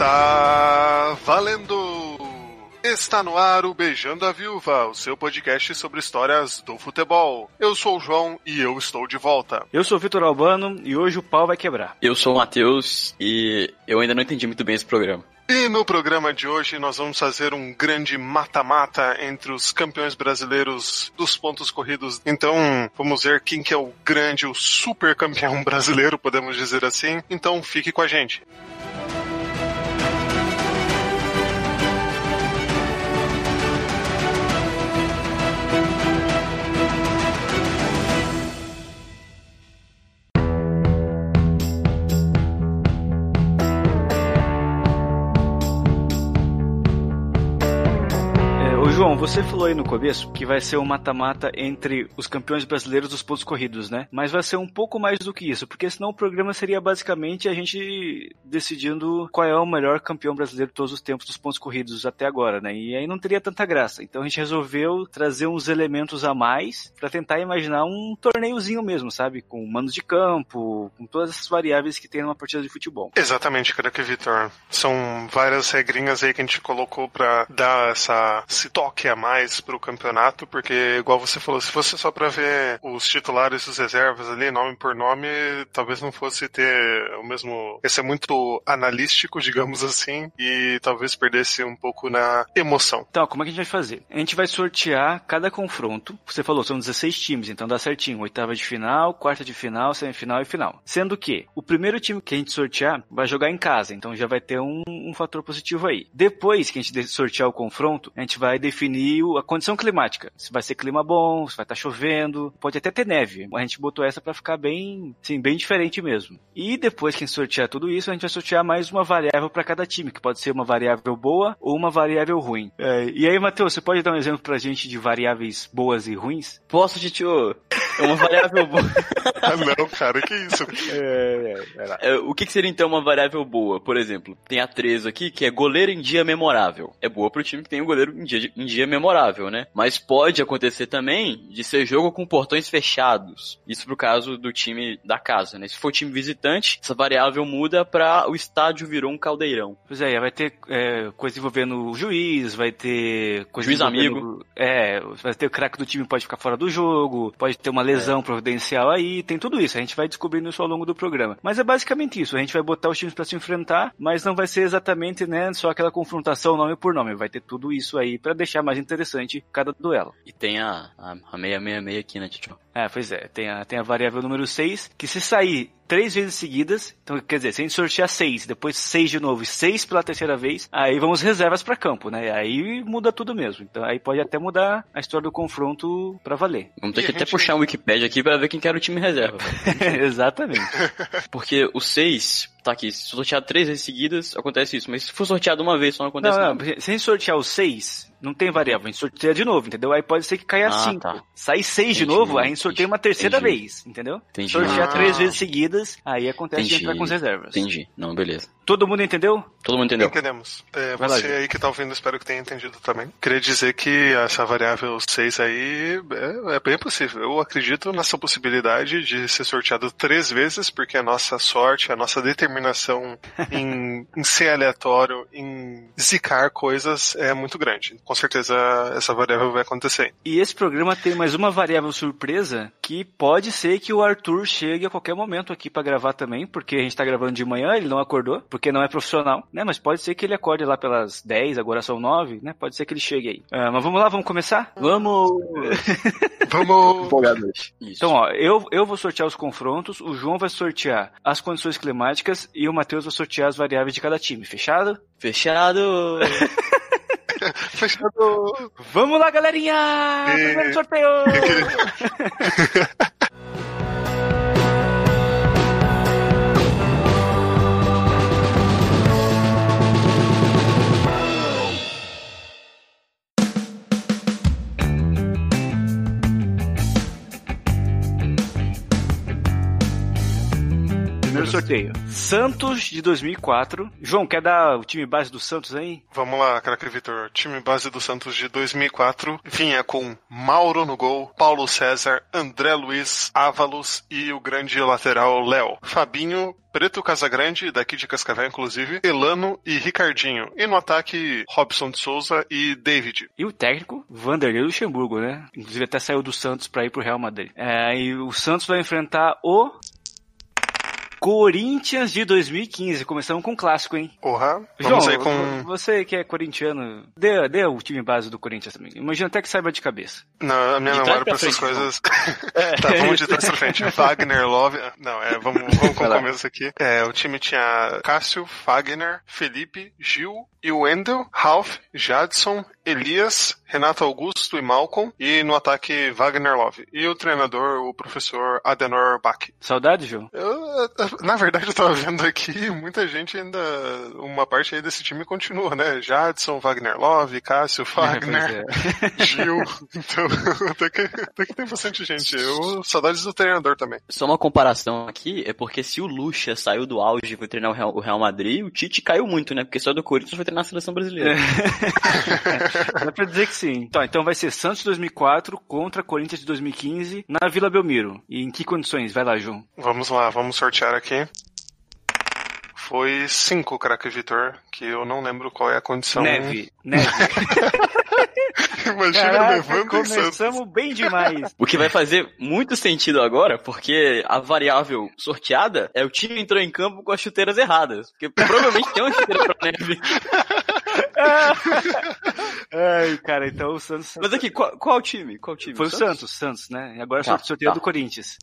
Está valendo! Está no ar o Beijando a Viúva, o seu podcast sobre histórias do futebol. Eu sou o João e eu estou de volta. Eu sou o Vitor Albano e hoje o pau vai quebrar. Eu sou o Matheus e eu ainda não entendi muito bem esse programa. E no programa de hoje nós vamos fazer um grande mata-mata entre os campeões brasileiros dos pontos corridos. Então vamos ver quem que é o grande, o super campeão brasileiro, podemos dizer assim. Então fique com a gente. João, você falou aí no começo que vai ser um mata-mata entre os campeões brasileiros dos pontos corridos, né? Mas vai ser um pouco mais do que isso, porque senão o programa seria basicamente a gente decidindo qual é o melhor campeão brasileiro de todos os tempos dos pontos corridos até agora, né? E aí não teria tanta graça. Então a gente resolveu trazer uns elementos a mais para tentar imaginar um torneiozinho mesmo, sabe? Com manos de campo, com todas essas variáveis que tem numa partida de futebol. Exatamente, cara que Vitor. São várias regrinhas aí que a gente colocou para dar essa esse toque mais pro campeonato, porque igual você falou, se fosse só para ver os titulares e os reservas ali, nome por nome, talvez não fosse ter o mesmo. Esse é muito analístico, digamos assim, e talvez perdesse um pouco na emoção. Então, como é que a gente vai fazer? A gente vai sortear cada confronto. Você falou, são 16 times, então dá certinho. Oitava de final, quarta de final, semifinal e final. Sendo que o primeiro time que a gente sortear vai jogar em casa, então já vai ter um, um fator positivo aí. Depois que a gente sortear o confronto, a gente vai definir definir a condição climática. Se vai ser clima bom, se vai estar tá chovendo, pode até ter neve. A gente botou essa para ficar bem, sim, bem diferente mesmo. E depois que a gente sortear tudo isso, a gente vai sortear mais uma variável para cada time, que pode ser uma variável boa ou uma variável ruim. É, e aí, Matheus, você pode dar um exemplo pra gente de variáveis boas e ruins? Posso, Titio? É uma variável boa. ah, não, cara, que isso? É, é, é, o que, que seria então uma variável boa? Por exemplo, tem a 13 aqui, que é goleiro em dia memorável. É boa pro time que tem um goleiro em dia, em dia memorável, né? Mas pode acontecer também de ser jogo com portões fechados. Isso pro caso do time da casa, né? Se for time visitante, essa variável muda para o estádio virou um caldeirão. Pois é, vai ter é, coisa envolvendo o juiz, vai ter coisa juiz amigo. É, vai ter o craque do time pode ficar fora do jogo, pode ter uma lesão é. providencial aí, tem tudo isso. A gente vai descobrindo isso ao longo do programa. Mas é basicamente isso. A gente vai botar os times para se enfrentar, mas não vai ser exatamente, né, só aquela confrontação nome por nome. Vai ter tudo isso aí para deixar mais interessante cada duelo. E tem a, a, a 666 aqui, né, Tio? É, pois é. Tem a, tem a variável número 6, que se sair três vezes seguidas, então quer dizer, se a gente sortear seis, depois seis de novo e seis pela terceira vez, aí vamos reservas para campo, né? Aí muda tudo mesmo. Então aí pode até mudar a história do confronto para valer. Vamos ter e que até gente... puxar um Wikipedia aqui para ver quem quer o time reserva. Exatamente. Porque o seis tá aqui, se sortear três vezes seguidas, acontece isso. Mas se for sorteado uma vez, só não acontece não, não. Nada. Se a gente sortear os seis, não tem variável, a gente sorteia de novo, entendeu? Aí pode ser que caia ah, cinco. Tá. Sair seis Entendi. de novo, aí a gente sorteia uma terceira Entendi. vez, entendeu? Entendi. Sortear ah. três vezes seguidas, aí acontece Entendi. de entrar com as reservas. Entendi. Não, beleza. Todo mundo entendeu? Todo mundo entendeu. Entendemos. É, você lá, aí que tá ouvindo, espero que tenha entendido também. Queria dizer que essa variável 6 aí é, é, bem possível. Eu acredito nessa possibilidade de ser sorteado três vezes, porque a nossa sorte, a nossa determinação em, em ser aleatório, em zicar coisas é muito grande. Com certeza essa variável vai acontecer. E esse programa tem mais uma variável surpresa que pode ser que o Arthur chegue a qualquer momento aqui para gravar também, porque a gente tá gravando de manhã, ele não acordou, porque não é profissional, né? Mas pode ser que ele acorde lá pelas 10, agora são 9, né? Pode ser que ele chegue aí. Uh, mas vamos lá, vamos começar? Vamos! vamos! Então, ó, eu, eu vou sortear os confrontos, o João vai sortear as condições climáticas e o Matheus vai sortear as variáveis de cada time. Fechado? Fechado! Fechado! Vamos lá, galerinha! E... Primeiro sorteio! sorteio. Santos de 2004. João, quer dar o time base do Santos aí? Vamos lá, craque Vitor. Time base do Santos de 2004 vinha com Mauro no gol, Paulo César, André Luiz, Ávalos e o grande lateral Léo. Fabinho, Preto Casagrande, daqui de Cascavel, inclusive, Elano e Ricardinho. E no ataque, Robson de Souza e David. E o técnico, Vanderlei Luxemburgo, né? Inclusive até saiu do Santos para ir pro Real Madrid. É, e o Santos vai enfrentar o Corinthians de 2015. Começamos com um clássico, hein? Porra. Vamos João, aí com. Você que é corintiano, dê, dê o time base do Corinthians também. Imagina até que saiba de cabeça. Não, a minha de memória pra essas coisas. é. tá, vamos de trás pra frente. Wagner, Love. Não, é, vamos, vamos com o começo aqui. É, o time tinha Cássio, Wagner, Felipe, Gil e Wendel, Ralph, Jadson, Elias, Renato Augusto e Malcolm, e no ataque Wagner Love. E o treinador, o professor Adenor Bach. Saudade, João? Eu, na verdade, eu tava vendo aqui, muita gente ainda, uma parte aí desse time continua, né? Jadson, Wagner Love, Cássio, Wagner, é. Gil. Então, até que, até que tem bastante gente. Eu, saudades do treinador também. Só uma comparação aqui, é porque se o Lucha saiu do auge e foi treinar o Real, o Real Madrid, o Tite caiu muito, né? Porque só do Corinthians foi treinar a seleção brasileira. É. Dá pra dizer que sim. Então, então vai ser Santos de 2004 contra Corinthians de 2015 na Vila Belmiro. E em que condições? Vai lá, João. Vamos lá, vamos sortear aqui. Foi cinco, craque Vitor, que eu não lembro qual é a condição. Neve, neve. Imagina Caraca, levando começamos bem demais. O que vai fazer muito sentido agora, porque a variável sorteada é o time entrou em campo com as chuteiras erradas. Porque provavelmente tem uma chuteira pra neve. Ai, cara, então o Santos. Mas aqui, qual, qual time? Qual time? Foi o Santos, Santos, né? E agora tá, sorteio tá. do Corinthians.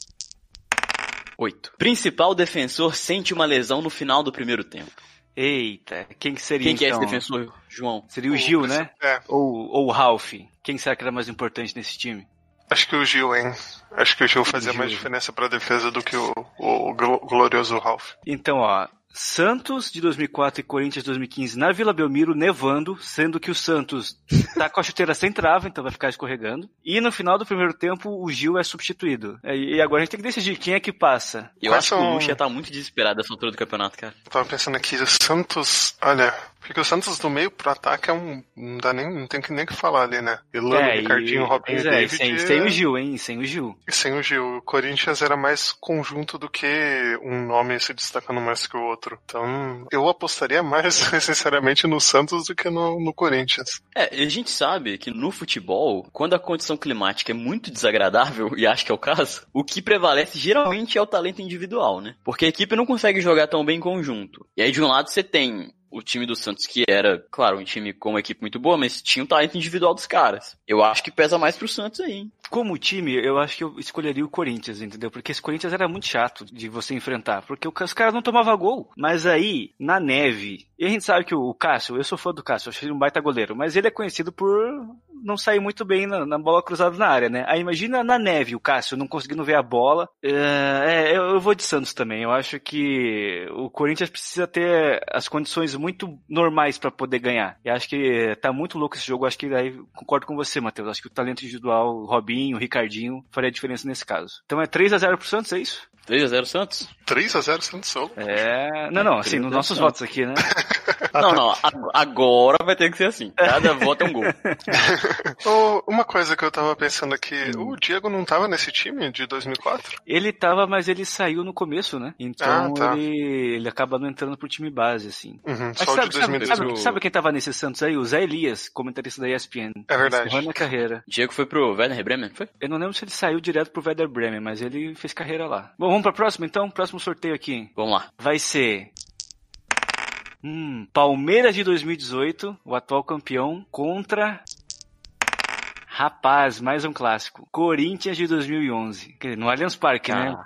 Oito. Principal defensor sente uma lesão no final do primeiro tempo. Eita, quem que seria Quem que então? é esse defensor, João? Seria o Gil, né? É. Ou, ou o Ralph. Quem será que era mais importante nesse time? Acho que o Gil, hein? Acho que o Gil fazia o Gil. mais diferença pra defesa do que o, o glorioso Ralph. Então, ó, Santos de 2004 e Corinthians de 2015 na Vila Belmiro, nevando, sendo que o Santos tá com a chuteira sem trava, então vai ficar escorregando. E no final do primeiro tempo, o Gil é substituído. E agora a gente tem que decidir quem é que passa. Eu Quais acho são... que o Lucha tá muito desesperado nessa altura do campeonato, cara. Eu tava pensando aqui, o Santos, olha, porque o Santos do meio pro ataque é um. Não dá nem. Não tem que nem que falar ali, né? Elano, é, Ricardinho, e, Robinho e é, David. Sem, sem o Gil, hein? Sem o Gil. E sem o Gil. O Corinthians era mais conjunto do que um nome se destacando mais que o outro. Então, eu apostaria mais, sinceramente, no Santos do que no, no Corinthians. É, a gente sabe que no futebol, quando a condição climática é muito desagradável, e acho que é o caso, o que prevalece geralmente é o talento individual, né? Porque a equipe não consegue jogar tão bem em conjunto. E aí, de um lado, você tem o time do Santos, que era, claro, um time com uma equipe muito boa, mas tinha o talento individual dos caras. Eu acho que pesa mais pro Santos aí, hein? Como time, eu acho que eu escolheria o Corinthians, entendeu? Porque esse Corinthians era muito chato de você enfrentar, porque os caras não tomavam gol. Mas aí, na neve, e a gente sabe que o Cássio, eu sou fã do Cássio, acho ele um baita goleiro, mas ele é conhecido por não sair muito bem na, na bola cruzada na área, né? Aí imagina na neve o Cássio não conseguindo ver a bola. É, é, eu, eu vou de Santos também. Eu acho que o Corinthians precisa ter as condições muito normais para poder ganhar. E acho que tá muito louco esse jogo. Acho que aí concordo com você, Matheus. Acho que o talento individual, o Robinho, o Ricardinho, faria diferença nesse caso. Então é 3 a 0 pro Santos, é isso? 3x0 Santos? 3x0 Santos solo. É. Não, não, assim, nos nossos votos aqui, né? não, não, agora vai ter que ser assim. Cada voto é um gol. oh, uma coisa que eu tava pensando aqui, hum. o Diego não tava nesse time de 2004? Ele tava, mas ele saiu no começo, né? Então ah, tá. ele, ele acaba não entrando pro time base, assim. Uhum, só sabe, de 2018. Sabe, sabe, sabe, quem tava nesse Santos aí? O Zé Elias, comentarista da ESPN. É verdade. na carreira. Diego foi pro Werder Bremen, foi? Eu não lembro se ele saiu direto pro Werder Bremen, mas ele fez carreira lá. Bom, vamos pra próxima então? Próximo sorteio aqui. Vamos lá. Vai ser. Hum, Palmeiras de 2018, o atual campeão, contra. Rapaz, mais um clássico. Corinthians de 2011. No Allianz Parque, né?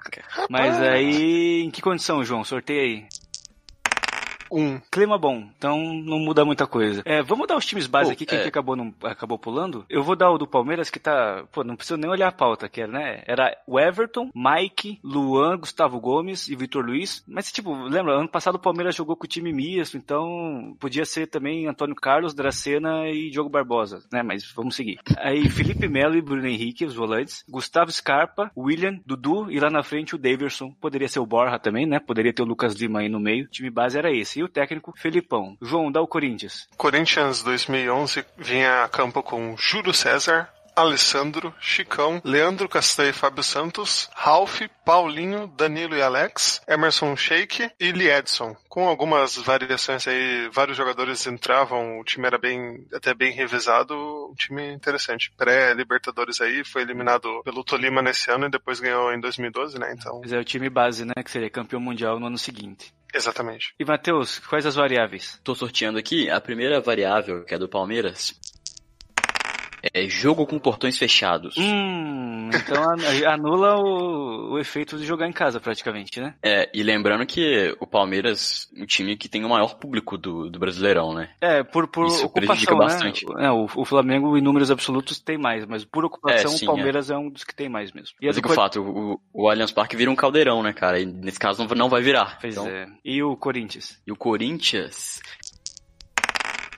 Mas aí, em que condição, João? Sorteio aí. Um. Clima bom, então não muda muita coisa. É, vamos dar os times base aqui, que é. acabou, não, acabou pulando. Eu vou dar o do Palmeiras, que tá. Pô, não preciso nem olhar a pauta, que era, né? Era o Everton, Mike, Luan, Gustavo Gomes e Vitor Luiz. Mas, tipo, lembra, ano passado o Palmeiras jogou com o time misto, então podia ser também Antônio Carlos, Dracena e Diogo Barbosa, né? Mas vamos seguir. Aí Felipe Melo e Bruno Henrique, os volantes. Gustavo Scarpa, William, Dudu e lá na frente o Daverson. Poderia ser o Borja também, né? Poderia ter o Lucas Lima aí no meio. O time base era esse. E o técnico, Felipão. João, dá o Corinthians. Corinthians 2011 vinha a campo com Júlio César, Alessandro, Chicão, Leandro Castanho e Fábio Santos, Ralph, Paulinho, Danilo e Alex, Emerson Sheik e Liedson. Com algumas variações aí, vários jogadores entravam, o time era bem, até bem revezado, um time interessante. Pré-Libertadores aí, foi eliminado pelo Tolima nesse ano e depois ganhou em 2012, né? Então. Mas é o time base, né? Que seria campeão mundial no ano seguinte. Exatamente. E Matheus, quais as variáveis? Tô sorteando aqui. A primeira variável, que é do Palmeiras, é jogo com portões fechados. Hum, então anula o, o, efeito de jogar em casa, praticamente, né? É, e lembrando que o Palmeiras é um time que tem o maior público do, do Brasileirão, né? É, por, por Isso ocupação, né? bastante. É, o, o, Flamengo, em números absolutos, tem mais, mas por ocupação, é, sim, o Palmeiras é. é. um dos que tem mais mesmo. E mas é que o fato, o, o Allianz Parque vira um caldeirão, né, cara? E nesse caso não, não vai virar. Pois então... é. E o Corinthians? E o Corinthians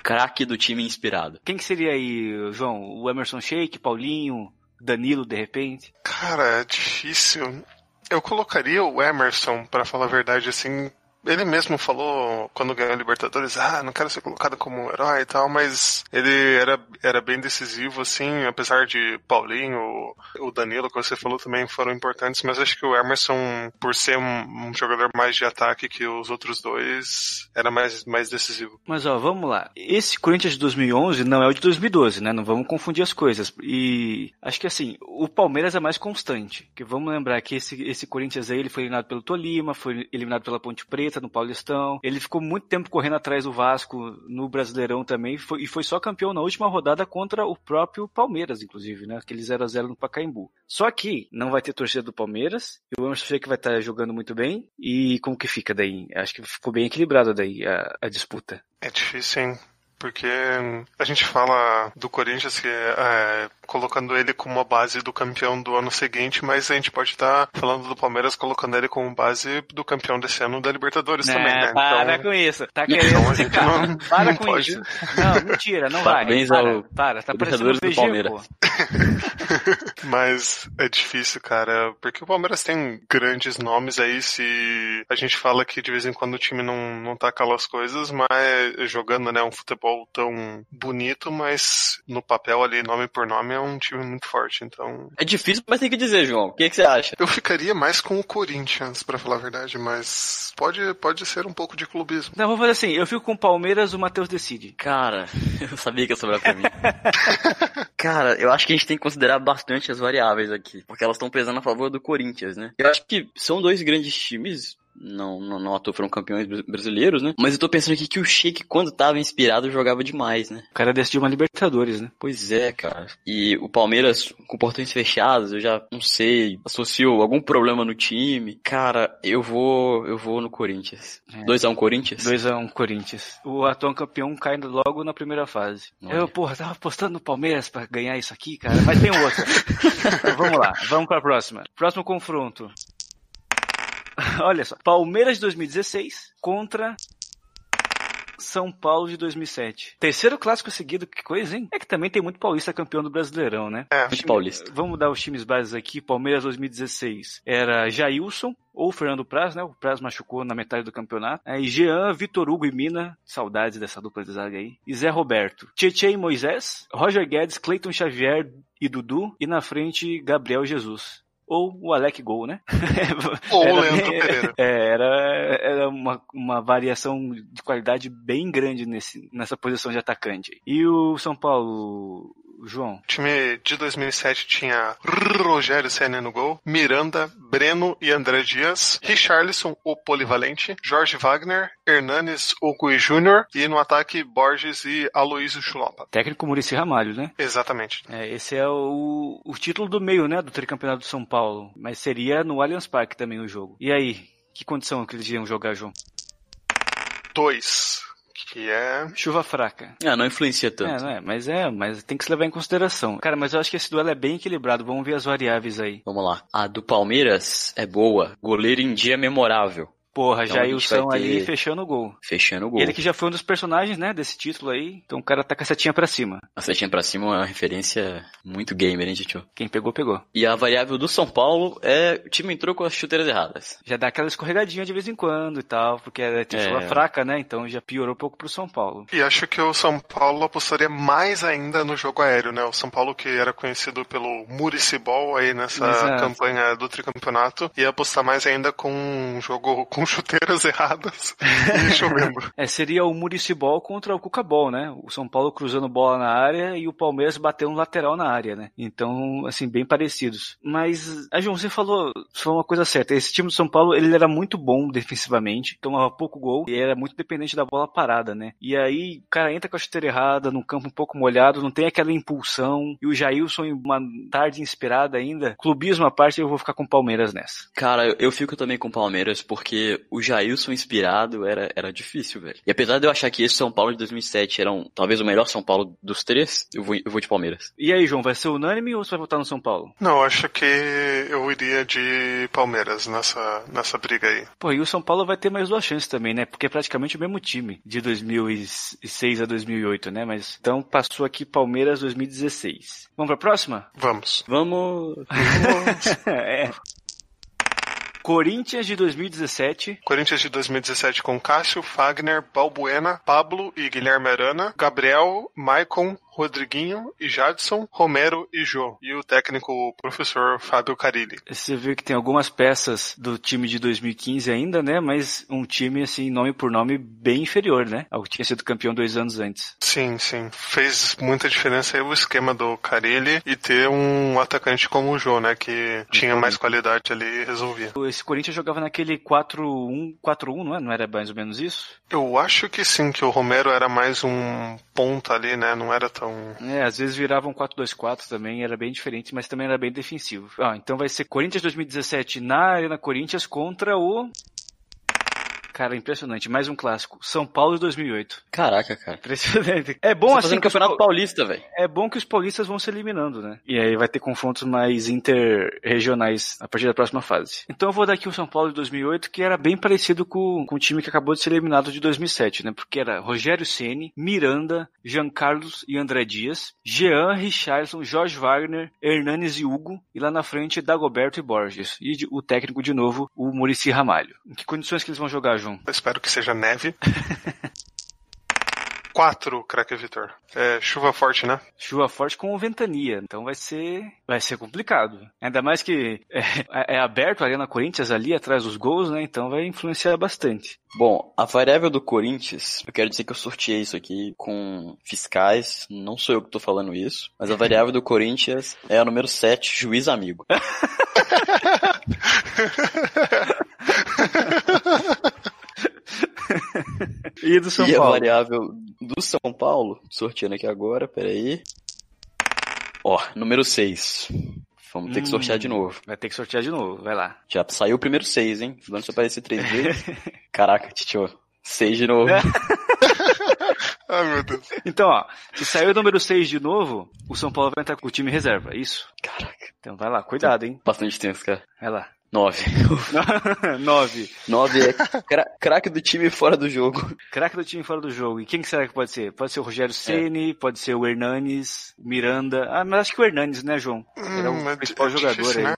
craque do time inspirado. Quem que seria aí, João? O Emerson Sheik, Paulinho, Danilo, de repente? Cara, é difícil. Eu colocaria o Emerson, para falar a verdade, assim, ele mesmo falou quando ganhou a Libertadores, ah, não quero ser colocado como herói e tal, mas ele era, era bem decisivo, assim, apesar de Paulinho, o Danilo, que você falou também foram importantes, mas acho que o Emerson, por ser um, um jogador mais de ataque que os outros dois, era mais, mais decisivo. Mas ó, vamos lá. Esse Corinthians de 2011 não é o de 2012, né? Não vamos confundir as coisas. E acho que assim, o Palmeiras é mais constante. Que vamos lembrar que esse, esse Corinthians aí, ele foi eliminado pelo Tolima, foi eliminado pela Ponte Preta, no Paulistão. Ele ficou muito tempo correndo atrás do Vasco no Brasileirão também foi, e foi só campeão na última rodada contra o próprio Palmeiras, inclusive, né? Aquele 0 a 0 no Pacaembu. Só que não vai ter torcida do Palmeiras, e o Emerson que vai estar jogando muito bem. E como que fica daí? Acho que ficou bem equilibrado daí a, a disputa. É difícil, hein? Porque a gente fala do Corinthians que é, colocando ele como a base do campeão do ano seguinte, mas a gente pode estar tá falando do Palmeiras colocando ele como base do campeão desse ano da Libertadores é, também, né? Para então, com isso. Tá querendo então a gente não, Para não com pode... isso. Não, mentira, não Parabéns vai. Parabéns ao para, tá Libertadores do Palmeiras. mas é difícil, cara, porque o Palmeiras tem grandes nomes aí, se a gente fala que de vez em quando o time não, não tá aquelas coisas, mas jogando, né, um futebol tão bonito, mas no papel ali, nome por nome, é um time muito forte, então. É difícil, mas tem que dizer, João. O que, que você acha? Eu ficaria mais com o Corinthians, para falar a verdade, mas pode, pode ser um pouco de clubismo. Não, vou fazer assim, eu fico com o Palmeiras, o Matheus decide. Cara, eu sabia que ia sobrar pra mim. Cara, eu acho que a gente tem que considerar bastante as variáveis aqui, porque elas estão pesando a favor do Corinthians, né? Eu acho que são dois grandes times não, não, não à toa foram campeões brasileiros, né? Mas eu tô pensando aqui que o Sheik, quando tava inspirado, jogava demais, né? O cara decidiu uma Libertadores, né? Pois é, cara. E o Palmeiras, com portões fechados, eu já não sei, associou algum problema no time. Cara, eu vou eu vou no Corinthians. 2x1 um Corinthians? 2x1 um Corinthians. O atual campeão cai logo na primeira fase. Olha. Eu, porra, tava apostando no Palmeiras pra ganhar isso aqui, cara, mas tem outro. vamos lá, vamos pra próxima. Próximo confronto. Olha só, Palmeiras de 2016 contra são Paulo de 2007. Terceiro clássico seguido, que coisa, hein? É que também tem muito paulista campeão do Brasileirão, né? É, muito paulista. Vamos dar os times bases aqui. Palmeiras 2016 era Jailson, ou Fernando Praz, né? O Praz machucou na metade do campeonato. Aí Jean, Vitor Hugo e Mina, saudades dessa dupla de zaga aí. E Zé Roberto. Tietchan e Moisés, Roger Guedes, Cleiton Xavier e Dudu. E na frente, Gabriel Jesus ou o Alec Gol, né? Ou o Leandro Pereira. É, era, era uma, uma variação de qualidade bem grande nesse, nessa posição de atacante. E o São Paulo, João? O time de 2007 tinha Rogério Senna no gol, Miranda, Breno e André Dias, Richarlison, o polivalente, Jorge Wagner, Hernanes, o Gui Júnior e no ataque Borges e Aloysio Chulopa. Técnico Murici Ramalho, né? Exatamente. É, esse é o, o título do meio, né, do tricampeonato de São Paulo, mas seria no Allianz Parque também o jogo. E aí, que condição que eles iam jogar, João? 2 que é. Chuva fraca. Ah, não influencia tanto. É, não é, mas é, mas tem que se levar em consideração. Cara, mas eu acho que esse duelo é bem equilibrado. Vamos ver as variáveis aí. Vamos lá. A do Palmeiras é boa. Goleiro em dia memorável. Porra, então, Jailson ter... ali fechando o gol. Fechando o gol. Ele que já foi um dos personagens, né, desse título aí. Então o cara tá com a setinha pra cima. A setinha pra cima é uma referência muito gamer, hein, Tio? Quem pegou, pegou. E a variável do São Paulo é o time entrou com as chuteiras erradas. Já dá aquela escorregadinha de vez em quando e tal, porque é tem é. fraca, né? Então já piorou um pouco pro São Paulo. E acho que o São Paulo apostaria mais ainda no jogo aéreo, né? O São Paulo que era conhecido pelo Muricibol aí nessa Exato. campanha do tricampeonato, ia apostar mais ainda com um jogo com chuteiras erradas e chovendo. É, seria o Muricibol contra o Cucabol, né? O São Paulo cruzando bola na área e o Palmeiras batendo lateral na área, né? Então, assim, bem parecidos. Mas, a João, você falou, falou uma coisa certa. Esse time do São Paulo, ele era muito bom defensivamente, tomava pouco gol e era muito dependente da bola parada, né? E aí, o cara entra com a chuteira errada, num campo um pouco molhado, não tem aquela impulsão. E o Jailson, em uma tarde inspirada ainda, clubismo à parte, eu vou ficar com o Palmeiras nessa. Cara, eu fico também com o Palmeiras, porque o Jailson inspirado era, era difícil, velho. E apesar de eu achar que esse São Paulo de 2007 era um, talvez o melhor São Paulo dos três, eu vou, eu vou de Palmeiras. E aí, João, vai ser unânime ou você vai votar no São Paulo? Não, acho que eu iria de Palmeiras nessa, nessa briga aí. Pô, e o São Paulo vai ter mais duas chances também, né? Porque é praticamente o mesmo time de 2006 a 2008, né? Mas então passou aqui Palmeiras 2016. Vamos pra próxima? Vamos. Vamos. Vamos. é. Corinthians de 2017. Corinthians de 2017 com Cássio, Fagner, Balbuena, Pablo e Guilherme Arana, Gabriel, Maicon, Rodriguinho e Jadson, Romero e Jô. E o técnico o professor Fábio Carilli. Você vê que tem algumas peças do time de 2015 ainda, né? Mas um time, assim, nome por nome, bem inferior, né? Ao que tinha sido campeão dois anos antes. Sim, sim. Fez muita diferença aí o esquema do Carilli e ter um atacante como o Jô, né? Que tinha mais qualidade ali e resolvia. Esse Corinthians jogava naquele 4-1, 4-1, não é? Não era mais ou menos isso? Eu acho que sim, que o Romero era mais um ponta ali, né? Não era tão. É, às vezes virava um 4-2-4 também, era bem diferente, mas também era bem defensivo. Ah, então vai ser Corinthians 2017 na Arena Corinthians contra o Cara, impressionante. Mais um clássico. São Paulo de 2008. Caraca, cara. Impressionante. É bom Você assim. que Campeonato os... Paulista, velho. É bom que os paulistas vão se eliminando, né? E aí vai ter confrontos mais interregionais a partir da próxima fase. Então eu vou dar aqui o São Paulo de 2008, que era bem parecido com, com o time que acabou de ser eliminado de 2007, né? Porque era Rogério Ceni, Miranda, Jean Carlos e André Dias, Jean, Richardson, Jorge Wagner, Hernanes e Hugo, e lá na frente Dagoberto e Borges. E o técnico de novo, o Murici Ramalho. Em que condições que eles vão jogar, João? Eu espero que seja neve. Quatro, craque Vitor. É, chuva forte, né? Chuva forte com ventania. Então vai ser. Vai ser complicado. Ainda mais que é, é aberto a Arena Corinthians ali atrás dos gols, né? Então vai influenciar bastante. Bom, a variável do Corinthians, eu quero dizer que eu sorteei isso aqui com fiscais, não sou eu que tô falando isso, mas a variável do Corinthians é a número 7, juiz amigo. e do São e Paulo? a variável do São Paulo, sorteando aqui agora, peraí. Ó, número 6. Vamos ter que sortear de hum, novo. Vai ter que sortear de novo, vai lá. Já saiu o primeiro 6, hein? Vamos aparecer três vezes. Caraca, Titio. 6 de novo. Ai, meu Deus. Então, ó, se sair o número 6 de novo, o São Paulo vai entrar com o time reserva, é isso? Caraca. Então vai lá, cuidado, hein? Bastante tempo, cara. Vai lá. Nove. Nove. Nove é craque do time fora do jogo. Craque do time fora do jogo. E quem que será que pode ser? Pode ser o Rogério Ceni, é. pode ser o Hernanes, Miranda. Ah, mas acho que o Hernanes, né, João? Era o hum, principal é jogador difícil, aí. Né?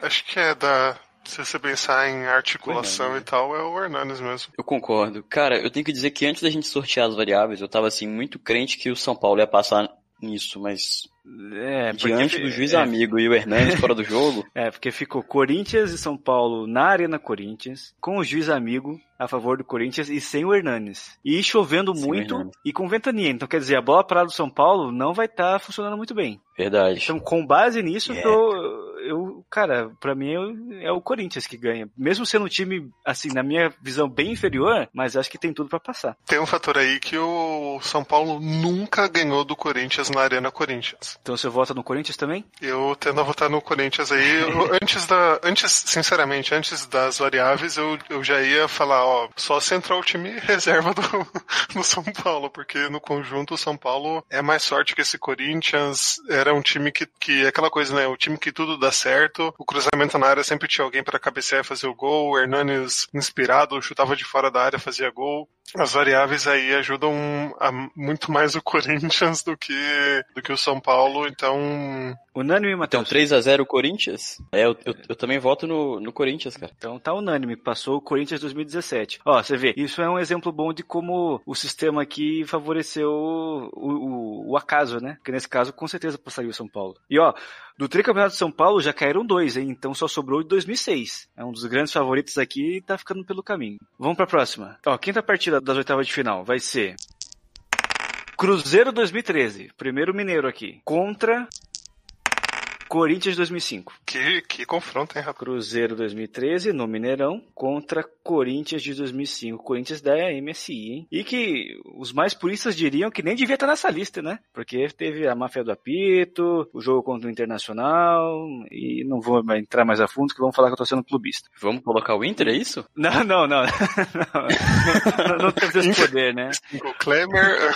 Acho que é da. Se você pensar em articulação e tal, é o Hernanes mesmo. Eu concordo. Cara, eu tenho que dizer que antes da gente sortear as variáveis, eu tava assim, muito crente que o São Paulo ia passar nisso, mas é, diante porque, do juiz é, amigo e o Hernandes fora do jogo. É, porque ficou Corinthians e São Paulo na Arena Corinthians, com o juiz amigo a favor do Corinthians e sem o Hernanes. E chovendo sem muito e com ventania. Então, quer dizer, a bola parada do São Paulo não vai estar tá funcionando muito bem. Verdade. Então, com base nisso, yeah. eu, eu, cara, pra mim é o Corinthians que ganha. Mesmo sendo um time, assim, na minha visão, bem inferior, mas acho que tem tudo para passar. Tem um fator aí que o São Paulo nunca ganhou do Corinthians na Arena Corinthians. Então você vota no Corinthians também? Eu tendo a votar no Corinthians aí. antes da. Antes, sinceramente, antes das variáveis, eu, eu já ia falar, ó, só centrar o time reserva do, do São Paulo, porque no conjunto o São Paulo é mais sorte que esse Corinthians. Era um time que, que é aquela coisa, né? O time que tudo dá certo. O cruzamento na área sempre tinha alguém para cabecear e fazer o gol. O Hernanes inspirado, chutava de fora da área, fazia gol. As variáveis aí ajudam muito mais o Corinthians do que, do que o São Paulo, então. Unânime, Matheus. Então 3x0 Corinthians? É, eu, eu, eu, também voto no, no Corinthians, cara. Então tá unânime, passou o Corinthians 2017. Ó, você vê, isso é um exemplo bom de como o sistema aqui favoreceu o, o, o acaso, né? Que nesse caso, com certeza passaria o São Paulo. E ó, do tricampeonato de São Paulo já caíram dois, hein? Então só sobrou de 2006. É um dos grandes favoritos aqui e tá ficando pelo caminho. Vamos pra próxima. Ó, quinta partida das oitavas de final vai ser Cruzeiro 2013, primeiro mineiro aqui, contra Corinthians 2005. Que, que confronto, hein, rapaz? Cruzeiro 2013 no Mineirão contra Corinthians de 2005. Corinthians da MSI, hein? E que os mais puristas diriam que nem devia estar nessa lista, né? Porque teve a máfia do apito, o jogo contra o Internacional, e não vou entrar mais a fundo, que vamos falar que eu tô sendo clubista. Vamos colocar o Inter, é isso? Não, não, não. não, não, não temos esse poder, né? O Klemer.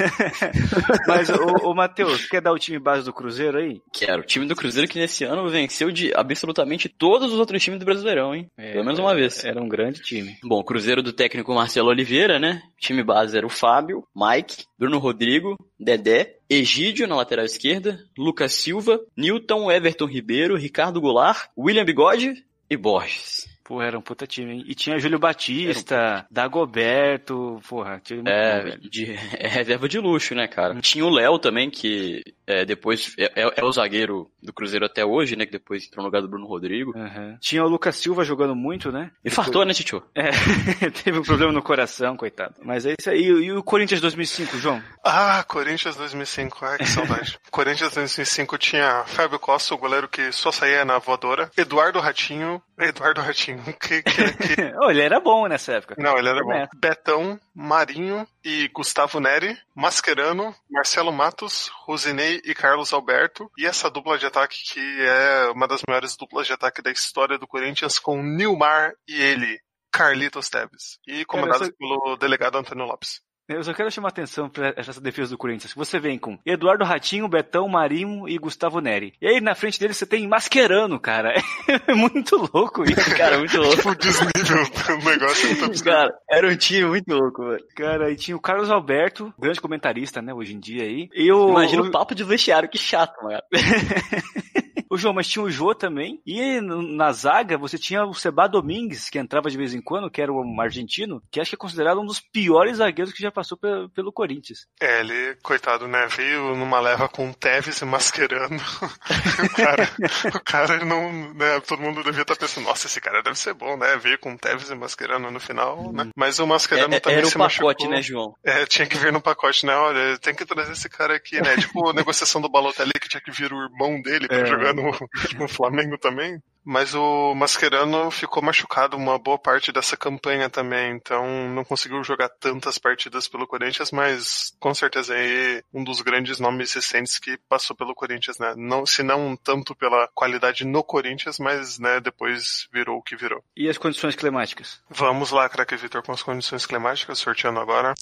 Mas, o, o Matheus, quer dar o time base do Cruzeiro aí? Quero time do Cruzeiro que nesse ano venceu de absolutamente todos os outros times do Brasileirão, hein? É, Pelo menos uma vez. Era um grande time. Bom, Cruzeiro do técnico Marcelo Oliveira, né? time base era o Fábio, Mike, Bruno Rodrigo, Dedé, Egídio na lateral esquerda, Lucas Silva, Newton, Everton Ribeiro, Ricardo Goulart, William Bigode e Borges. Pô, era um puta time, hein? E tinha Júlio Batista, um... Dagoberto, porra, time é, bom, de, é reserva de luxo, né, cara? Tinha o Léo também, que é, depois é, é, é, o zagueiro do Cruzeiro até hoje, né? Que depois entrou no lugar do Bruno Rodrigo. Uhum. Tinha o Lucas Silva jogando muito, né? E fartou, né, Titio? É, teve um problema no coração, coitado. Mas é isso aí. E o Corinthians 2005, João? Ah, Corinthians 2005, ai que saudade. Corinthians 2005 tinha Fábio Costa, o goleiro que só saía na voadora. Eduardo Ratinho. Eduardo Ratinho. Que, que, que... oh, ele era bom nessa época. Não, ele era bom. Betão, Marinho e Gustavo Neri, Mascherano, Marcelo Matos, Rosinei e Carlos Alberto. E essa dupla de ataque que é uma das maiores duplas de ataque da história do Corinthians com Nilmar e ele, Carlitos Teves. E comandados pelo delegado Antônio Lopes. Eu só quero chamar atenção para essa defesa do Corinthians. Você vem com Eduardo Ratinho, Betão, Marinho e Gustavo Neri. E aí na frente dele você tem Mascherano, cara. É muito louco isso, cara. Muito louco. tipo, desnível o negócio. É muito cara, era um time muito louco, velho. Cara, e tinha o Carlos Alberto, grande comentarista, né, hoje em dia aí. E o... Imagina o papo de vestiário, que chato, mano. O João, mas tinha o Jô também. E na zaga você tinha o Seba Domingues, que entrava de vez em quando, que era um argentino, que acho que é considerado um dos piores zagueiros que já passou pelo, pelo Corinthians. É, ele, coitado, né? Veio numa leva com o Tevez e Mascherano. o cara, o cara não, né? Todo mundo devia estar pensando, nossa, esse cara deve ser bom, né? Veio com o Tevez e Mascherano no final, né? Mas o Mascherano é, é também era se o pacote, machucou. né, João? É, tinha que vir no pacote, né? Olha, tem que trazer esse cara aqui, né? Tipo a negociação do Balotelli que tinha que vir o irmão dele pra é. jogar no, no Flamengo também. Mas o Mascherano ficou machucado uma boa parte dessa campanha também, então não conseguiu jogar tantas partidas pelo Corinthians, mas com certeza é um dos grandes nomes recentes que passou pelo Corinthians, né? Não, se não tanto pela qualidade no Corinthians, mas né, depois virou o que virou. E as condições climáticas? Vamos lá, craque Vitor, com as condições climáticas, sorteando agora.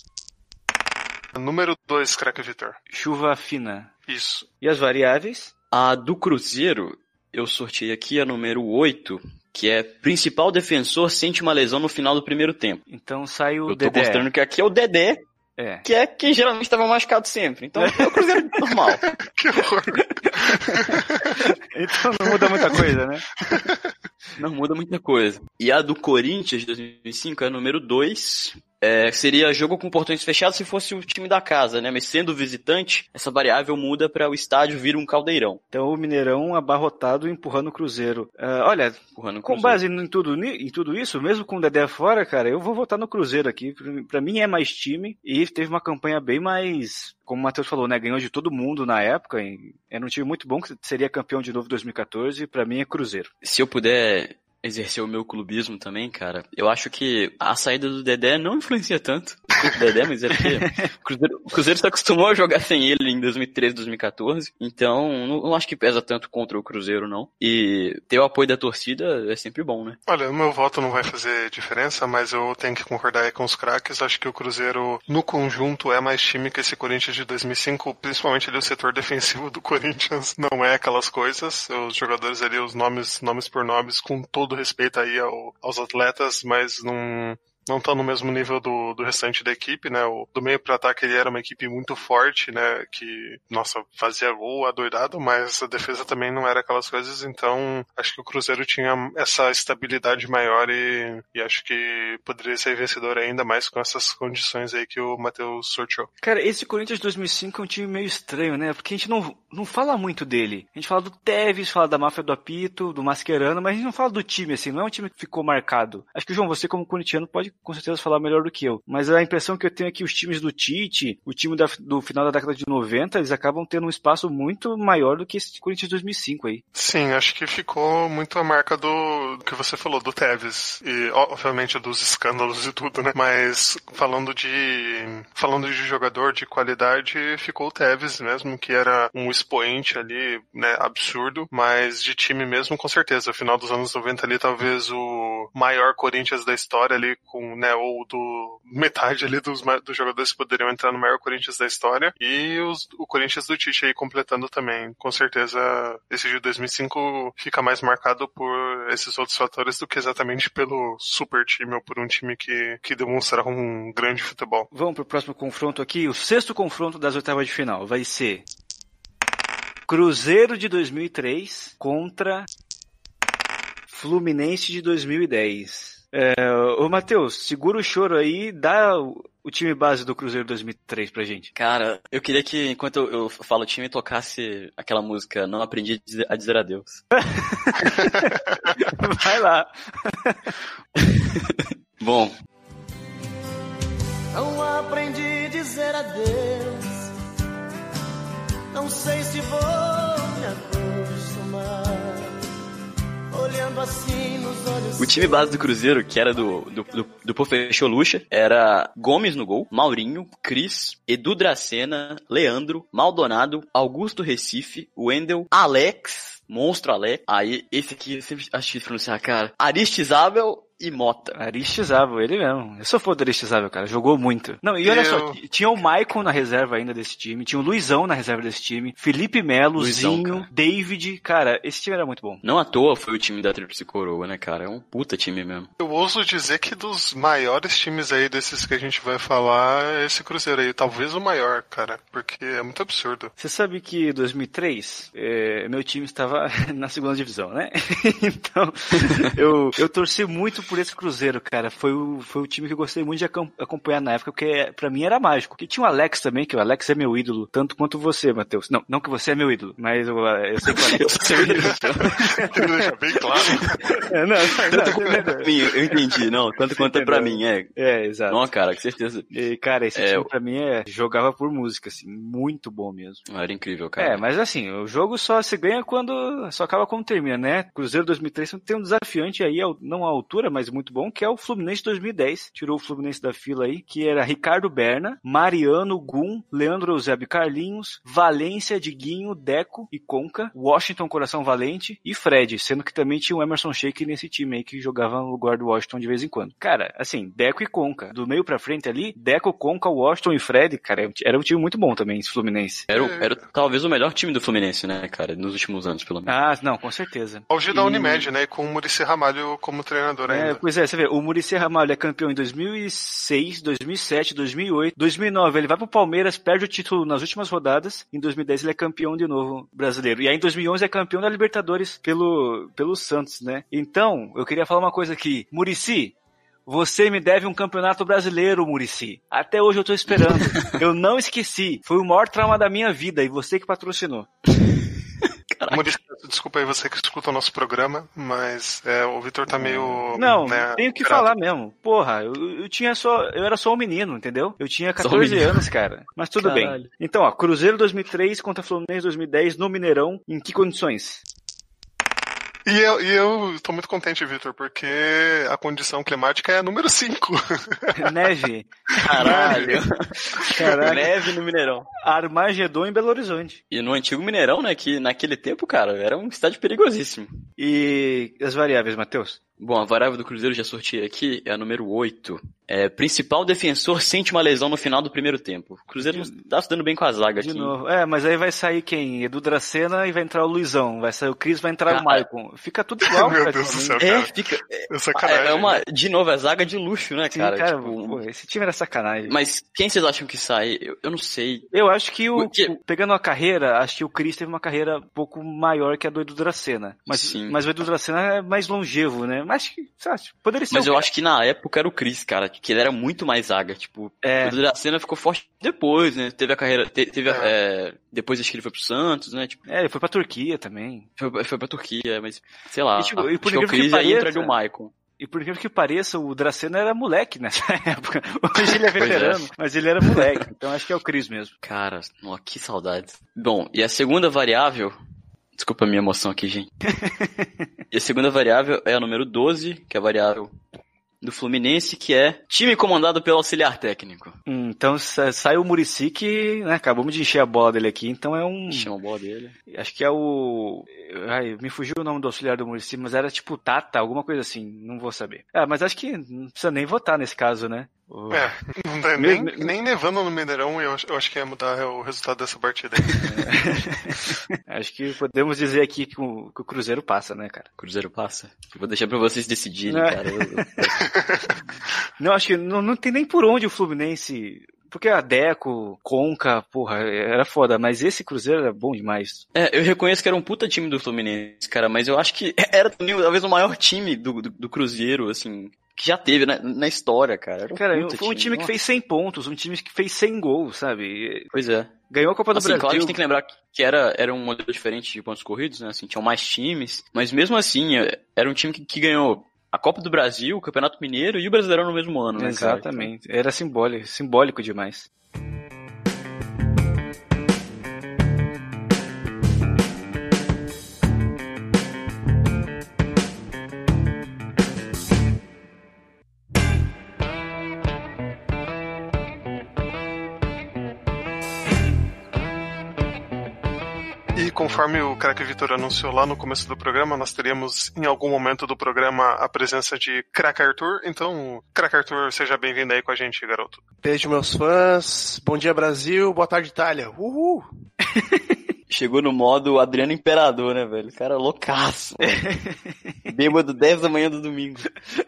Número 2, craque Vitor. Chuva fina. Isso. E as variáveis? A do Cruzeiro, eu sorteei aqui a número 8, que é principal defensor sente uma lesão no final do primeiro tempo. Então sai o Eu tô Dedé. mostrando que aqui é o Dedé, é. que é quem geralmente estava machucado sempre. Então é o Cruzeiro normal. que horror. então não muda muita coisa, né? Não muda muita coisa. E a do Corinthians de 2005 é a número 2, é, seria jogo com portões fechados se fosse o time da casa, né? Mas sendo visitante, essa variável muda para o estádio vir um caldeirão. Então o Mineirão abarrotado empurrando o Cruzeiro. Uh, olha, empurrando com base em tudo, em tudo isso, mesmo com o Dedé fora, cara, eu vou votar no Cruzeiro aqui. Para mim é mais time e teve uma campanha bem mais como o Matheus falou, né, ganhou de todo mundo na época. era um time muito bom que seria campeão de novo em 2014. Para mim é Cruzeiro. Se eu puder exercer o meu clubismo também, cara, eu acho que a saída do Dedé não influencia tanto. O Dedé, mas é porque o Cruzeiro, o Cruzeiro se acostumou a jogar sem ele em 2013, 2014. Então, não, não, acho que pesa tanto contra o Cruzeiro, não. E ter o apoio da torcida é sempre bom, né? Olha, o meu voto não vai fazer diferença, mas eu tenho que concordar aí com os craques. Acho que o Cruzeiro, no conjunto, é mais time que esse Corinthians de 2005, principalmente ali o setor defensivo do Corinthians. Não é aquelas coisas. Os jogadores ali, os nomes, nomes por nomes, com todo respeito aí ao, aos atletas, mas não, não estão no mesmo nível do, do restante da equipe, né? O, do meio para ataque ele era uma equipe muito forte, né? Que, nossa, fazia gol adoidado, mas a defesa também não era aquelas coisas, então acho que o Cruzeiro tinha essa estabilidade maior e, e acho que poderia ser vencedor ainda mais com essas condições aí que o Matheus sorteou. Cara, esse Corinthians 2005 é um time meio estranho, né? Porque a gente não, não fala muito dele. A gente fala do Tevez, fala da máfia do apito, do Mascherano, mas a gente não fala do time, assim, não é um time que ficou marcado. Acho que, João, você como corintiano pode com certeza falar melhor do que eu. Mas a impressão que eu tenho é que os times do Tite, o time da, do final da década de 90, eles acabam tendo um espaço muito maior do que esse Corinthians 2005 aí. Sim, acho que ficou muito a marca do, do que você falou, do Tevez. E, obviamente, dos escândalos e tudo, né? Mas falando de, falando de jogador de qualidade, ficou o Tevez mesmo, que era um expoente ali, né, absurdo. Mas de time mesmo, com certeza. Final dos anos 90 ali, talvez o maior Corinthians da história ali, com né, ou do metade ali dos, dos jogadores que poderiam entrar no maior Corinthians da história, e os, o Corinthians do Tite aí completando também. Com certeza, esse de 2005 fica mais marcado por esses outros fatores do que exatamente pelo super time ou por um time que, que demonstrava um grande futebol. Vamos pro próximo confronto aqui. O sexto confronto das oitavas de final vai ser Cruzeiro de 2003 contra Fluminense de 2010. É, ô, Matheus, segura o choro aí, dá o time base do Cruzeiro 2003 pra gente. Cara, eu queria que, enquanto eu, eu falo time, tocasse aquela música Não Aprendi a Dizer Adeus. Vai lá. Bom. Não aprendi a dizer adeus. Não sei se vou me acostumar O time base do Cruzeiro, que era do, do, do, do Professor Lucha, era Gomes no gol, Maurinho, Cris, Edu Dracena, Leandro, Maldonado, Augusto Recife, Wendel, Alex, Monstro Alex. Aí, esse aqui eu sempre acho difícil pronunciar, cara. Aristizável e Mota. Aristizável, ele mesmo. Eu sou fã do Aristizável, cara. Jogou muito. Não, e olha eu... só, tinha o Maicon na reserva ainda desse time, tinha o Luizão na reserva desse time, Felipe Melo, Luizão, Zinho, cara. David. Cara, esse time era muito bom. Não à toa foi o time da Tríplice Coroa, né, cara? É um puta time mesmo. Eu ouso dizer que dos maiores times aí desses que a gente vai falar, é esse Cruzeiro aí. Talvez o maior, cara. Porque é muito absurdo. Você sabe que em 2003, é, meu time estava na segunda divisão, né? então, eu, eu torci muito por esse Cruzeiro, cara. Foi o, foi o time que eu gostei muito de acompanhar na época, porque para mim era mágico. E tinha o Alex também, que o Alex é meu ídolo, tanto quanto você, Matheus. Não, não que você é meu ídolo, mas eu, eu sei que o Alex é seu ídolo. Então. Deixa bem claro. É, não, tanto não, não, mim, eu entendi, não, tanto quanto é pra mim, é. É, exato. Não, cara, com certeza. E, cara, esse é, time pra mim é, jogava por música, assim, muito bom mesmo. Era incrível, cara. É, mas assim, o jogo só se ganha quando, só acaba quando termina, né? Cruzeiro 2003 tem um desafiante aí, não a altura, mas muito bom, que é o Fluminense 2010. Tirou o Fluminense da fila aí, que era Ricardo Berna, Mariano, Gum, Leandro Eusébio Carlinhos, Valência, Diguinho, Deco e Conca, Washington Coração Valente e Fred, sendo que também tinha o Emerson Sheik nesse time aí que jogava no lugar do Washington de vez em quando. Cara, assim, Deco e Conca. Do meio pra frente ali, Deco, Conca, Washington e Fred, cara, era um time muito bom também, esse Fluminense. Era, era talvez o melhor time do Fluminense, né, cara, nos últimos anos, pelo menos. Ah, não, com certeza. Hoje e... da Unimed, né, com o Muricy Ramalho como treinador é, ainda. Pois é, você vê, o Muricy Ramalho é campeão em 2006, 2007, 2008, 2009 ele vai pro Palmeiras, perde o título nas últimas rodadas, em 2010 ele é campeão de novo brasileiro. E aí em 2011 é campeão da Libertadores pelo, pelo Santos, né? Então, eu queria falar uma coisa aqui. Murici, Você me deve um campeonato brasileiro, Murici. Até hoje eu tô esperando. eu não esqueci. Foi o maior trauma da minha vida e você que patrocinou. Maurício, desculpa aí você que escuta o nosso programa, mas é, o Vitor tá meio. Não, né, tenho que pirata. falar mesmo. Porra, eu, eu tinha só. Eu era só um menino, entendeu? Eu tinha 14 menino. anos, cara. Mas tudo Caralho. bem. Então, ó, Cruzeiro 2003 contra Fluminense 2010 no Mineirão. Em que condições? E eu, e eu tô muito contente, Vitor, porque a condição climática é a número 5. Neve. Caralho. Caraca. Neve no Mineirão. Armagedon em Belo Horizonte. E no antigo Mineirão, né, que naquele tempo, cara, era um estádio perigosíssimo. E as variáveis, Matheus? Bom, a variável do Cruzeiro já sorteei aqui, é a número 8. É, principal defensor sente uma lesão no final do primeiro tempo. O Cruzeiro não tá se dando bem com a zaga De aqui. novo. É, mas aí vai sair quem? Edu Dracena e vai entrar o Luizão. Vai sair o Cris, vai entrar o Cara. Maicon. Fica tudo igual, Meu Deus do céu, É, cara. fica. É sacanagem. É uma, de novo, é zaga de luxo, né, Sim, cara? cara, Tipo, pô, esse time era sacanagem. Mas quem vocês acham que sai? Eu, eu não sei. Eu acho que o, Porque- o- pegando a carreira, acho que o Cris teve uma carreira um pouco maior que a do Edu Dracena. Mas, Sim. mas o Edu Dracena é mais longevo, né? Mas acho que, lá, poderia ser Mas eu acho que na época era o Chris, cara, que ele era muito mais zaga. Tipo, É. o Dracena ficou forte depois, né? Teve a carreira. te- Teve, a- é, depois acho que ele foi pro Santos, né? Tipo, É, ele foi pra Turquia também. foi, foi pra Turquia, mas sei lá. E, tipo, acho e por que é o que Chris aí entra pareça- o Maicon. E por incrível que pareça, o Dracena era moleque nessa época. Hoje ele é é. veterano, mas ele era moleque. Então acho que é o Cris mesmo. Cara, que saudades. Bom, e a segunda variável. Desculpa a minha emoção aqui, gente. e a segunda variável é a número 12, que é a variável do Fluminense, que é time comandado pelo auxiliar técnico. Hum, Então sa- sai o Murici que, né, acabamos de encher a bola dele aqui, então é um. Chama a bola dele. Acho que é o. Ai, me fugiu o nome do auxiliar do Murici, mas era tipo Tata, alguma coisa assim, não vou saber. Ah, mas acho que não precisa nem votar nesse caso, né? É, não dá nem, nem nevando no Mineirão, eu, acho- eu acho que ia mudar o resultado dessa partida. aí. Acho que podemos dizer aqui que o, que o Cruzeiro passa, né, cara? Cruzeiro passa. Eu vou deixar pra vocês decidirem, É. cara. Eu- eu- Não, acho que não, não tem nem por onde o Fluminense. Porque a Deco, Conca, porra, era foda, mas esse Cruzeiro era bom demais. É, eu reconheço que era um puta time do Fluminense, cara, mas eu acho que era talvez o maior time do, do, do Cruzeiro, assim, que já teve na, na história, cara. Era Cara, foi um time que fez 100 pontos, um time que fez 100 gols, sabe? Pois é. Ganhou a Copa do Assim, Brasil. claro que a gente tem que lembrar que era, era um modelo diferente de pontos corridos, né? Assim, tinham mais times, mas mesmo assim, é, era um time que, que ganhou a Copa do Brasil, o Campeonato Mineiro e o Brasileirão no mesmo ano, né, cara? Exatamente. Era simbólico, simbólico demais. E conforme o craque Vitor anunciou lá no começo do programa, nós teríamos em algum momento do programa a presença de craque Arthur. Então, craque Arthur, seja bem-vindo aí com a gente, garoto. Beijo, meus fãs. Bom dia, Brasil. Boa tarde, Itália. Uhul. Chegou no modo Adriano Imperador, né, velho? Cara, loucaço. Bêbado 10 da manhã do domingo.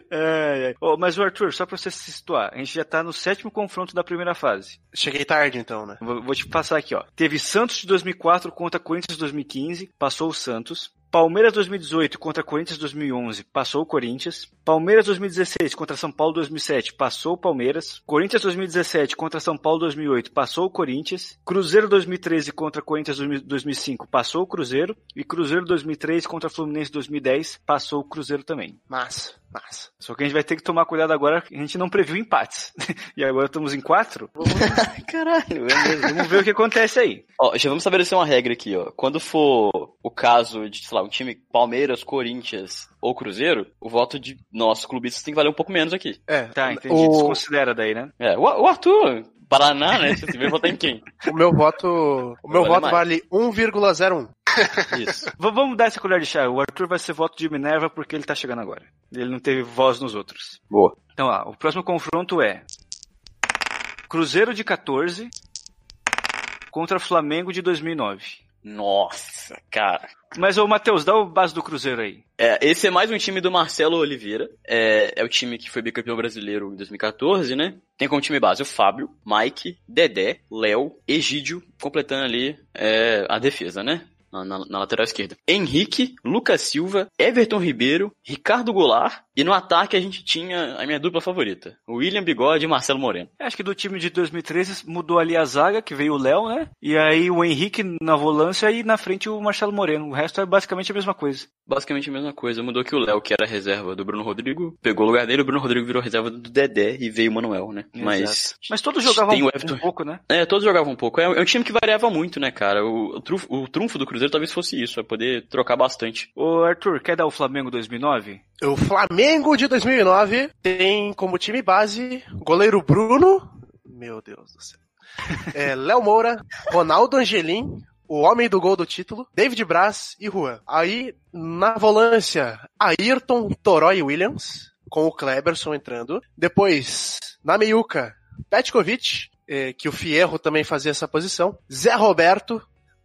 Ai, ai. Ô, mas o Arthur, só pra você se situar, a gente já tá no sétimo confronto da primeira fase. Cheguei tarde, então, né? Vou, vou te passar aqui, ó. Teve Santos de 2004 contra Corinthians 2015, passou o Santos. Palmeiras 2018 contra Corinthians 2011, passou o Corinthians. Palmeiras 2016 contra São Paulo 2007, passou o Palmeiras. Corinthians 2017 contra São Paulo 2008, passou o Corinthians. Cruzeiro 2013 contra Corinthians 2005, passou o Cruzeiro. E Cruzeiro 2003 contra Fluminense 2010, passou o Cruzeiro também. Massa, massa. Só que a gente vai ter que tomar cuidado agora, que a gente não previu empates. e agora estamos em quatro. Caralho, é. Vamos ver o que acontece aí. Ó, já vamos estabelecer uma regra aqui, ó. Quando for o caso de, sei lá, um time Palmeiras, Corinthians ou Cruzeiro, o voto de nós clubistas tem que valer um pouco menos aqui. É, Tá, entendi. O, Desconsidera daí, né? É, o, o Arthur, Paraná, né? Você vai votar em quem? o meu voto, o meu Vale voto mais. vale 1,01. Isso. Vamos dar essa colher de chá. O Arthur vai ser voto de Minerva porque ele tá chegando agora. Ele não teve voz nos outros. Boa. Então, ó, o próximo confronto é Cruzeiro de 14 contra Flamengo de 2009. Nossa, cara. Mas, ô Matheus, dá o base do Cruzeiro aí. É, esse é mais um time do Marcelo Oliveira. É, é o time que foi bicampeão brasileiro em 2014, né? Tem como time base o Fábio, Mike, Dedé, Léo, Egídio, completando ali é, a defesa, né? Na, na, na lateral esquerda. Henrique, Lucas Silva, Everton Ribeiro, Ricardo Goulart e no ataque a gente tinha a minha dupla favorita, William Bigode e Marcelo Moreno. Acho que do time de 2013 mudou ali a zaga, que veio o Léo, né? E aí o Henrique na volância e na frente o Marcelo Moreno. O resto é basicamente a mesma coisa. Basicamente a mesma coisa. Mudou que o Léo, que era reserva do Bruno Rodrigo, pegou o lugar dele, o Bruno Rodrigo virou reserva do Dedé e veio o Manuel, né? Exato. Mas. Mas todos jogavam um, um pouco, né? É, todos jogavam um pouco. É, é um time que variava muito, né, cara? O, o, trunfo, o trunfo do Cruzeiro talvez fosse isso, é poder trocar bastante. Ô Arthur, quer dar o Flamengo 2009? O Flamengo de 2009 tem como time base goleiro Bruno. Meu Deus do céu. É, Léo Moura, Ronaldo Angelim, o homem do gol do título, David Braz e Juan. Aí, na volância, Ayrton, Toró e Williams, com o Kleberson entrando. Depois, na meiuca, Petkovic, eh, que o Fierro também fazia essa posição. Zé Roberto,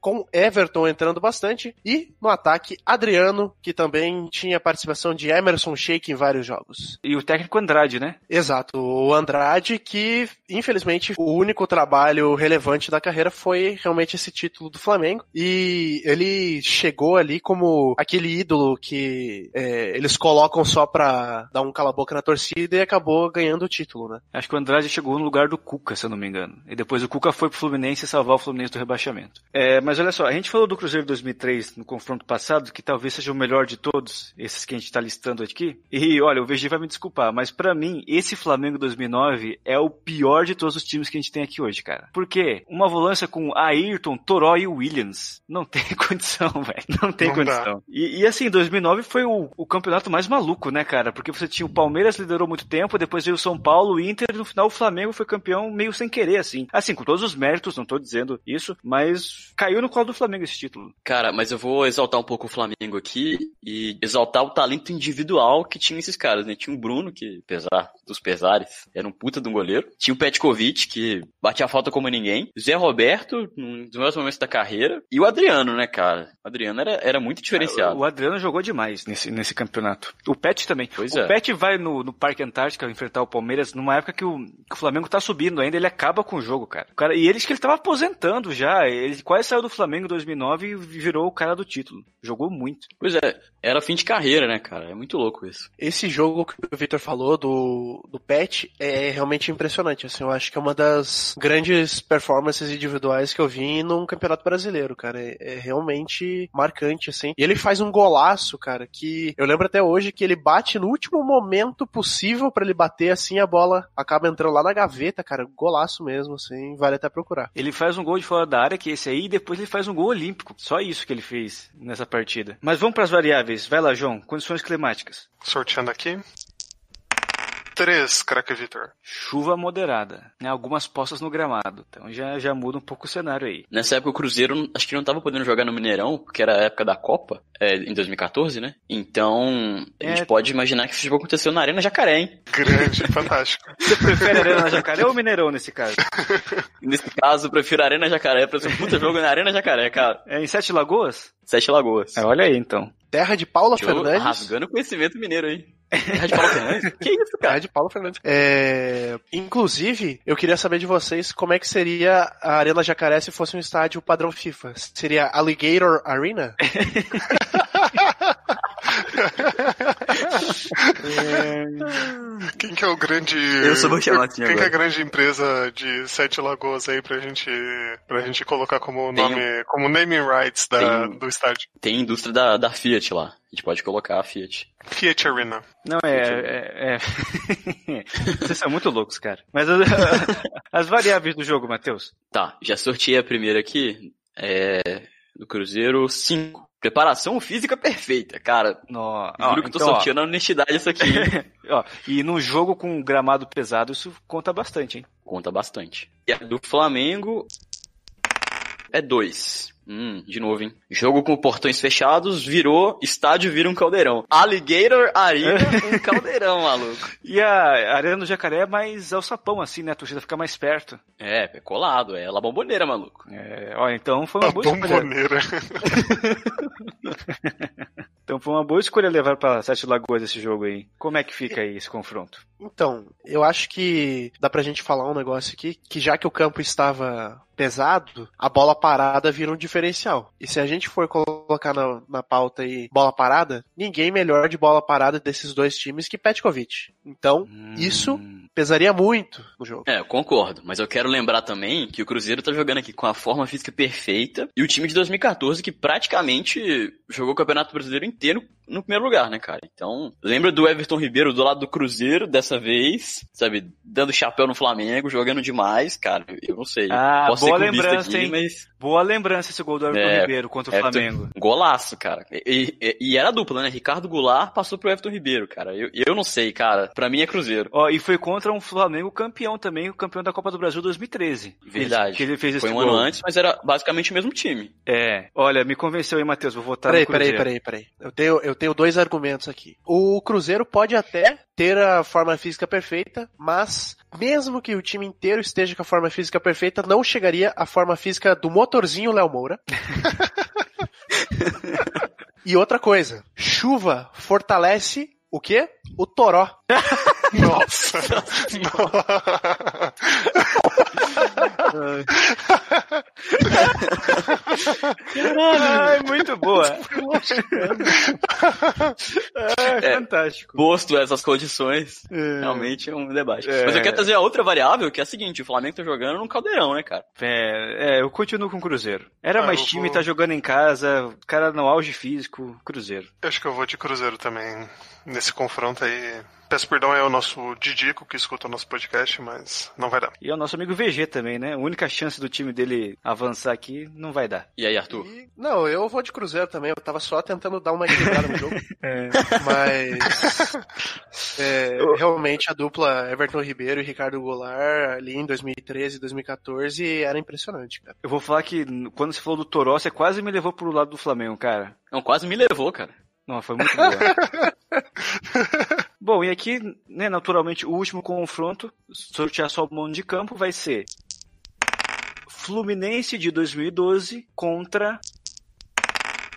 com Everton entrando bastante. E no ataque, Adriano, que também tinha participação de Emerson Sheik em vários jogos. E o técnico Andrade, né? Exato, o Andrade, que infelizmente o único trabalho relevante da carreira foi realmente esse título do Flamengo. E ele chegou ali como aquele ídolo que é, eles colocam só pra dar um cala-boca na torcida e acabou ganhando o título, né? Acho que o Andrade chegou no lugar do Cuca, se eu não me engano. E depois o Cuca foi pro Fluminense salvar o Fluminense do rebaixamento. É, mas olha só, a gente falou do Cruzeiro 2003 no confronto passado, que talvez seja o melhor de todos, esses que a gente tá listando aqui. E olha, o VG vai me desculpar, mas pra mim, esse Flamengo 2009 é o pior de todos os times que a gente tem aqui hoje, cara. Por quê? Uma volância com Ayrton, Toró e Williams. Não tem condição, velho. Não tem Não condição. E, e assim, 2009 foi o, o campeonato mais maluco, né, cara? Porque você tinha o Palmeiras liderou muito tempo, depois veio o São Paulo, o Inter, e no final o Flamengo foi campeão meio sem querer, assim. Assim, com todos os méritos, não tô dizendo isso, mas caiu no colo do Flamengo esse título. Cara, mas eu vou exaltar um pouco o Flamengo aqui e exaltar o talento individual que tinha esses caras, né? Tinha o Bruno, que, apesar dos pesares, era um puta de um goleiro. Tinha o Petkovic, que batia a falta como ninguém. O Zé Roberto, num dos melhores momentos da carreira. E o Adriano, né, cara? O Adriano era, era muito diferenciado. O Adriano jogou demais nesse, nesse campeonato. O Pet também. Pois o é. Pet vai no, no Parque Antártica enfrentar o Palmeiras numa época que o, que o Flamengo tá subindo ainda, ele acaba com o jogo, cara. O cara e eles que ele tava aposentando já. Ele quase saiu do Flamengo em 2009 e virou o cara do título. Jogou muito. Pois é, era fim de carreira, né, cara? É muito louco isso. Esse jogo que o Victor falou do, do Pet é realmente impressionante. Assim, eu acho que é uma das grandes performances individuais que eu vi num campeonato brasileiro, cara. É, é realmente marcante, assim. E ele faz um golaço, cara, que eu lembro até hoje que ele bate no último momento possível pra ele bater assim, a bola acaba entrando lá na gaveta, cara. Golaço mesmo, assim, vale até procurar. Ele faz um gol de fora da área, que é esse aí, e depois ele faz um gol olímpico. Só isso que ele fez nessa partida. Mas vamos pras variáveis. Vai lá, João. Condições climáticas. Sorteando aqui. 3, craque Vitor. Chuva moderada. Né? Algumas poças no gramado. Então já, já muda um pouco o cenário aí. Nessa época o Cruzeiro acho que não tava podendo jogar no Mineirão, porque era a época da Copa, é, em 2014, né? Então, a gente É. pode imaginar que esse jogo aconteceu na Arena Jacaré, hein? Grande, fantástico. Você prefere Arena Jacaré ou Mineirão nesse caso? Nesse caso, eu prefiro a Arena Jacaré pra ser um puta jogo na Arena Jacaré, cara. É em Sete Lagoas? Sete Lagoas. É, olha aí então. Terra de Paula Fernandes. rasgando conhecimento mineiro aí. De Paulo Fernandes? Que isso, cara? de Paula Fernandes. É, inclusive, eu queria saber de vocês como é que seria a Arena Jacaré se fosse um estádio padrão FIFA. Seria Alligator Arena? Quem que é o grande. Eu assim Quem que é a agora. grande empresa de Sete Lagoas aí pra gente, pra gente colocar como Tem nome, como naming rights da, Tem- do estádio? Tem indústria da, da Fiat lá. A gente pode colocar a Fiat. Fiat Arena. Não, é. é, é... Vocês são muito loucos, cara. Mas as, as variáveis do jogo, Matheus. Tá, já sorteei a primeira aqui. É. Do Cruzeiro 5. Preparação física perfeita, cara. No... Juro que eu tô então, ó, a honestidade isso aqui. ó, e num jogo com gramado pesado, isso conta bastante, hein? Conta bastante. E a do Flamengo é 2. Hum, de novo, hein? Jogo com portões fechados, virou, estádio vira um caldeirão. Alligator Arena, um caldeirão, maluco. E a Arena do Jacaré é mais alçapão, assim, né? A torcida fica mais perto. É, é colado, é La Bomboneira, maluco. É, ó, então foi uma A boa escolha. bomboneira. Então foi uma boa escolha levar pra Sete Lagoas esse jogo aí. Como é que fica aí esse confronto? Então, eu acho que dá pra gente falar um negócio aqui, que já que o campo estava pesado, a bola parada vira um diferencial. E se a gente for colocar na, na pauta aí bola parada, ninguém melhor de bola parada desses dois times que Petkovic. Então, Hum. isso pesaria muito no jogo. É, eu concordo, mas eu quero lembrar também que o Cruzeiro tá jogando aqui com a forma física perfeita e o time de 2014 que praticamente jogou o Campeonato Brasileiro inteiro no primeiro lugar, né, cara? Então, lembra do Everton Ribeiro do lado do Cruzeiro dessa vez, sabe, dando chapéu no Flamengo, jogando demais, cara, eu não sei. Ah, Posso boa lembrança, aqui, hein? mas Boa lembrança esse gol do Everton É, Ribeiro contra o Everton- Flamengo. golaço, cara. E, e- e era dupla, né? Ricardo Goulart passou pro Everton Ribeiro, cara. Eu, eu não sei, cara. Pra mim é Cruzeiro. Ó, e foi contra um Flamengo campeão também, o campeão da Copa do Brasil 2013. Verdade. Que ele fez esse Foi um gol. ano antes, mas era basicamente o mesmo time. É. Olha, me convenceu aí, Matheus. Vou votar Peraí, no peraí, Cruzeiro. peraí, peraí. Eu tenho, eu tenho dois argumentos aqui. O Cruzeiro pode até ter a forma física perfeita, mas mesmo que o time inteiro esteja com a forma física perfeita, não chegaria à forma física do motorzinho Léo Moura. e outra coisa, chuva fortalece o quê? O toró. Nossa! Ai, muito boa. é, É. fantástico. Posto essas condições, É. realmente é um debate. É. Mas eu quero trazer a outra variável, que é a seguinte, o Flamengo tá jogando num caldeirão, né, cara? É, é, eu continuo com o Cruzeiro. Era Ah, mais time, vou- tá jogando em casa, o cara no auge físico, Cruzeiro. Eu acho que eu vou de Cruzeiro também nesse confronto aí. Peço perdão aí ao nosso Didico que escuta o nosso podcast, mas não vai dar. E é o nosso amigo VG também, né? A única chance do time dele avançar aqui não vai dar. E aí, Arthur? E- não, eu vou de Cruzeiro também. Eu tava só tentando dar uma equilibrada no jogo. É. Mas é, realmente a dupla Everton Ribeiro e Ricardo Goulart ali em 2013 e 2014 era impressionante, cara. Eu vou falar que quando você falou do Toró, você quase me levou pro lado do Flamengo, cara. Não, quase me levou, cara. Não, foi muito boa. Bom, e aqui, né, naturalmente, o último confronto, sortear só o mão de campo, vai ser Fluminense de 2012 contra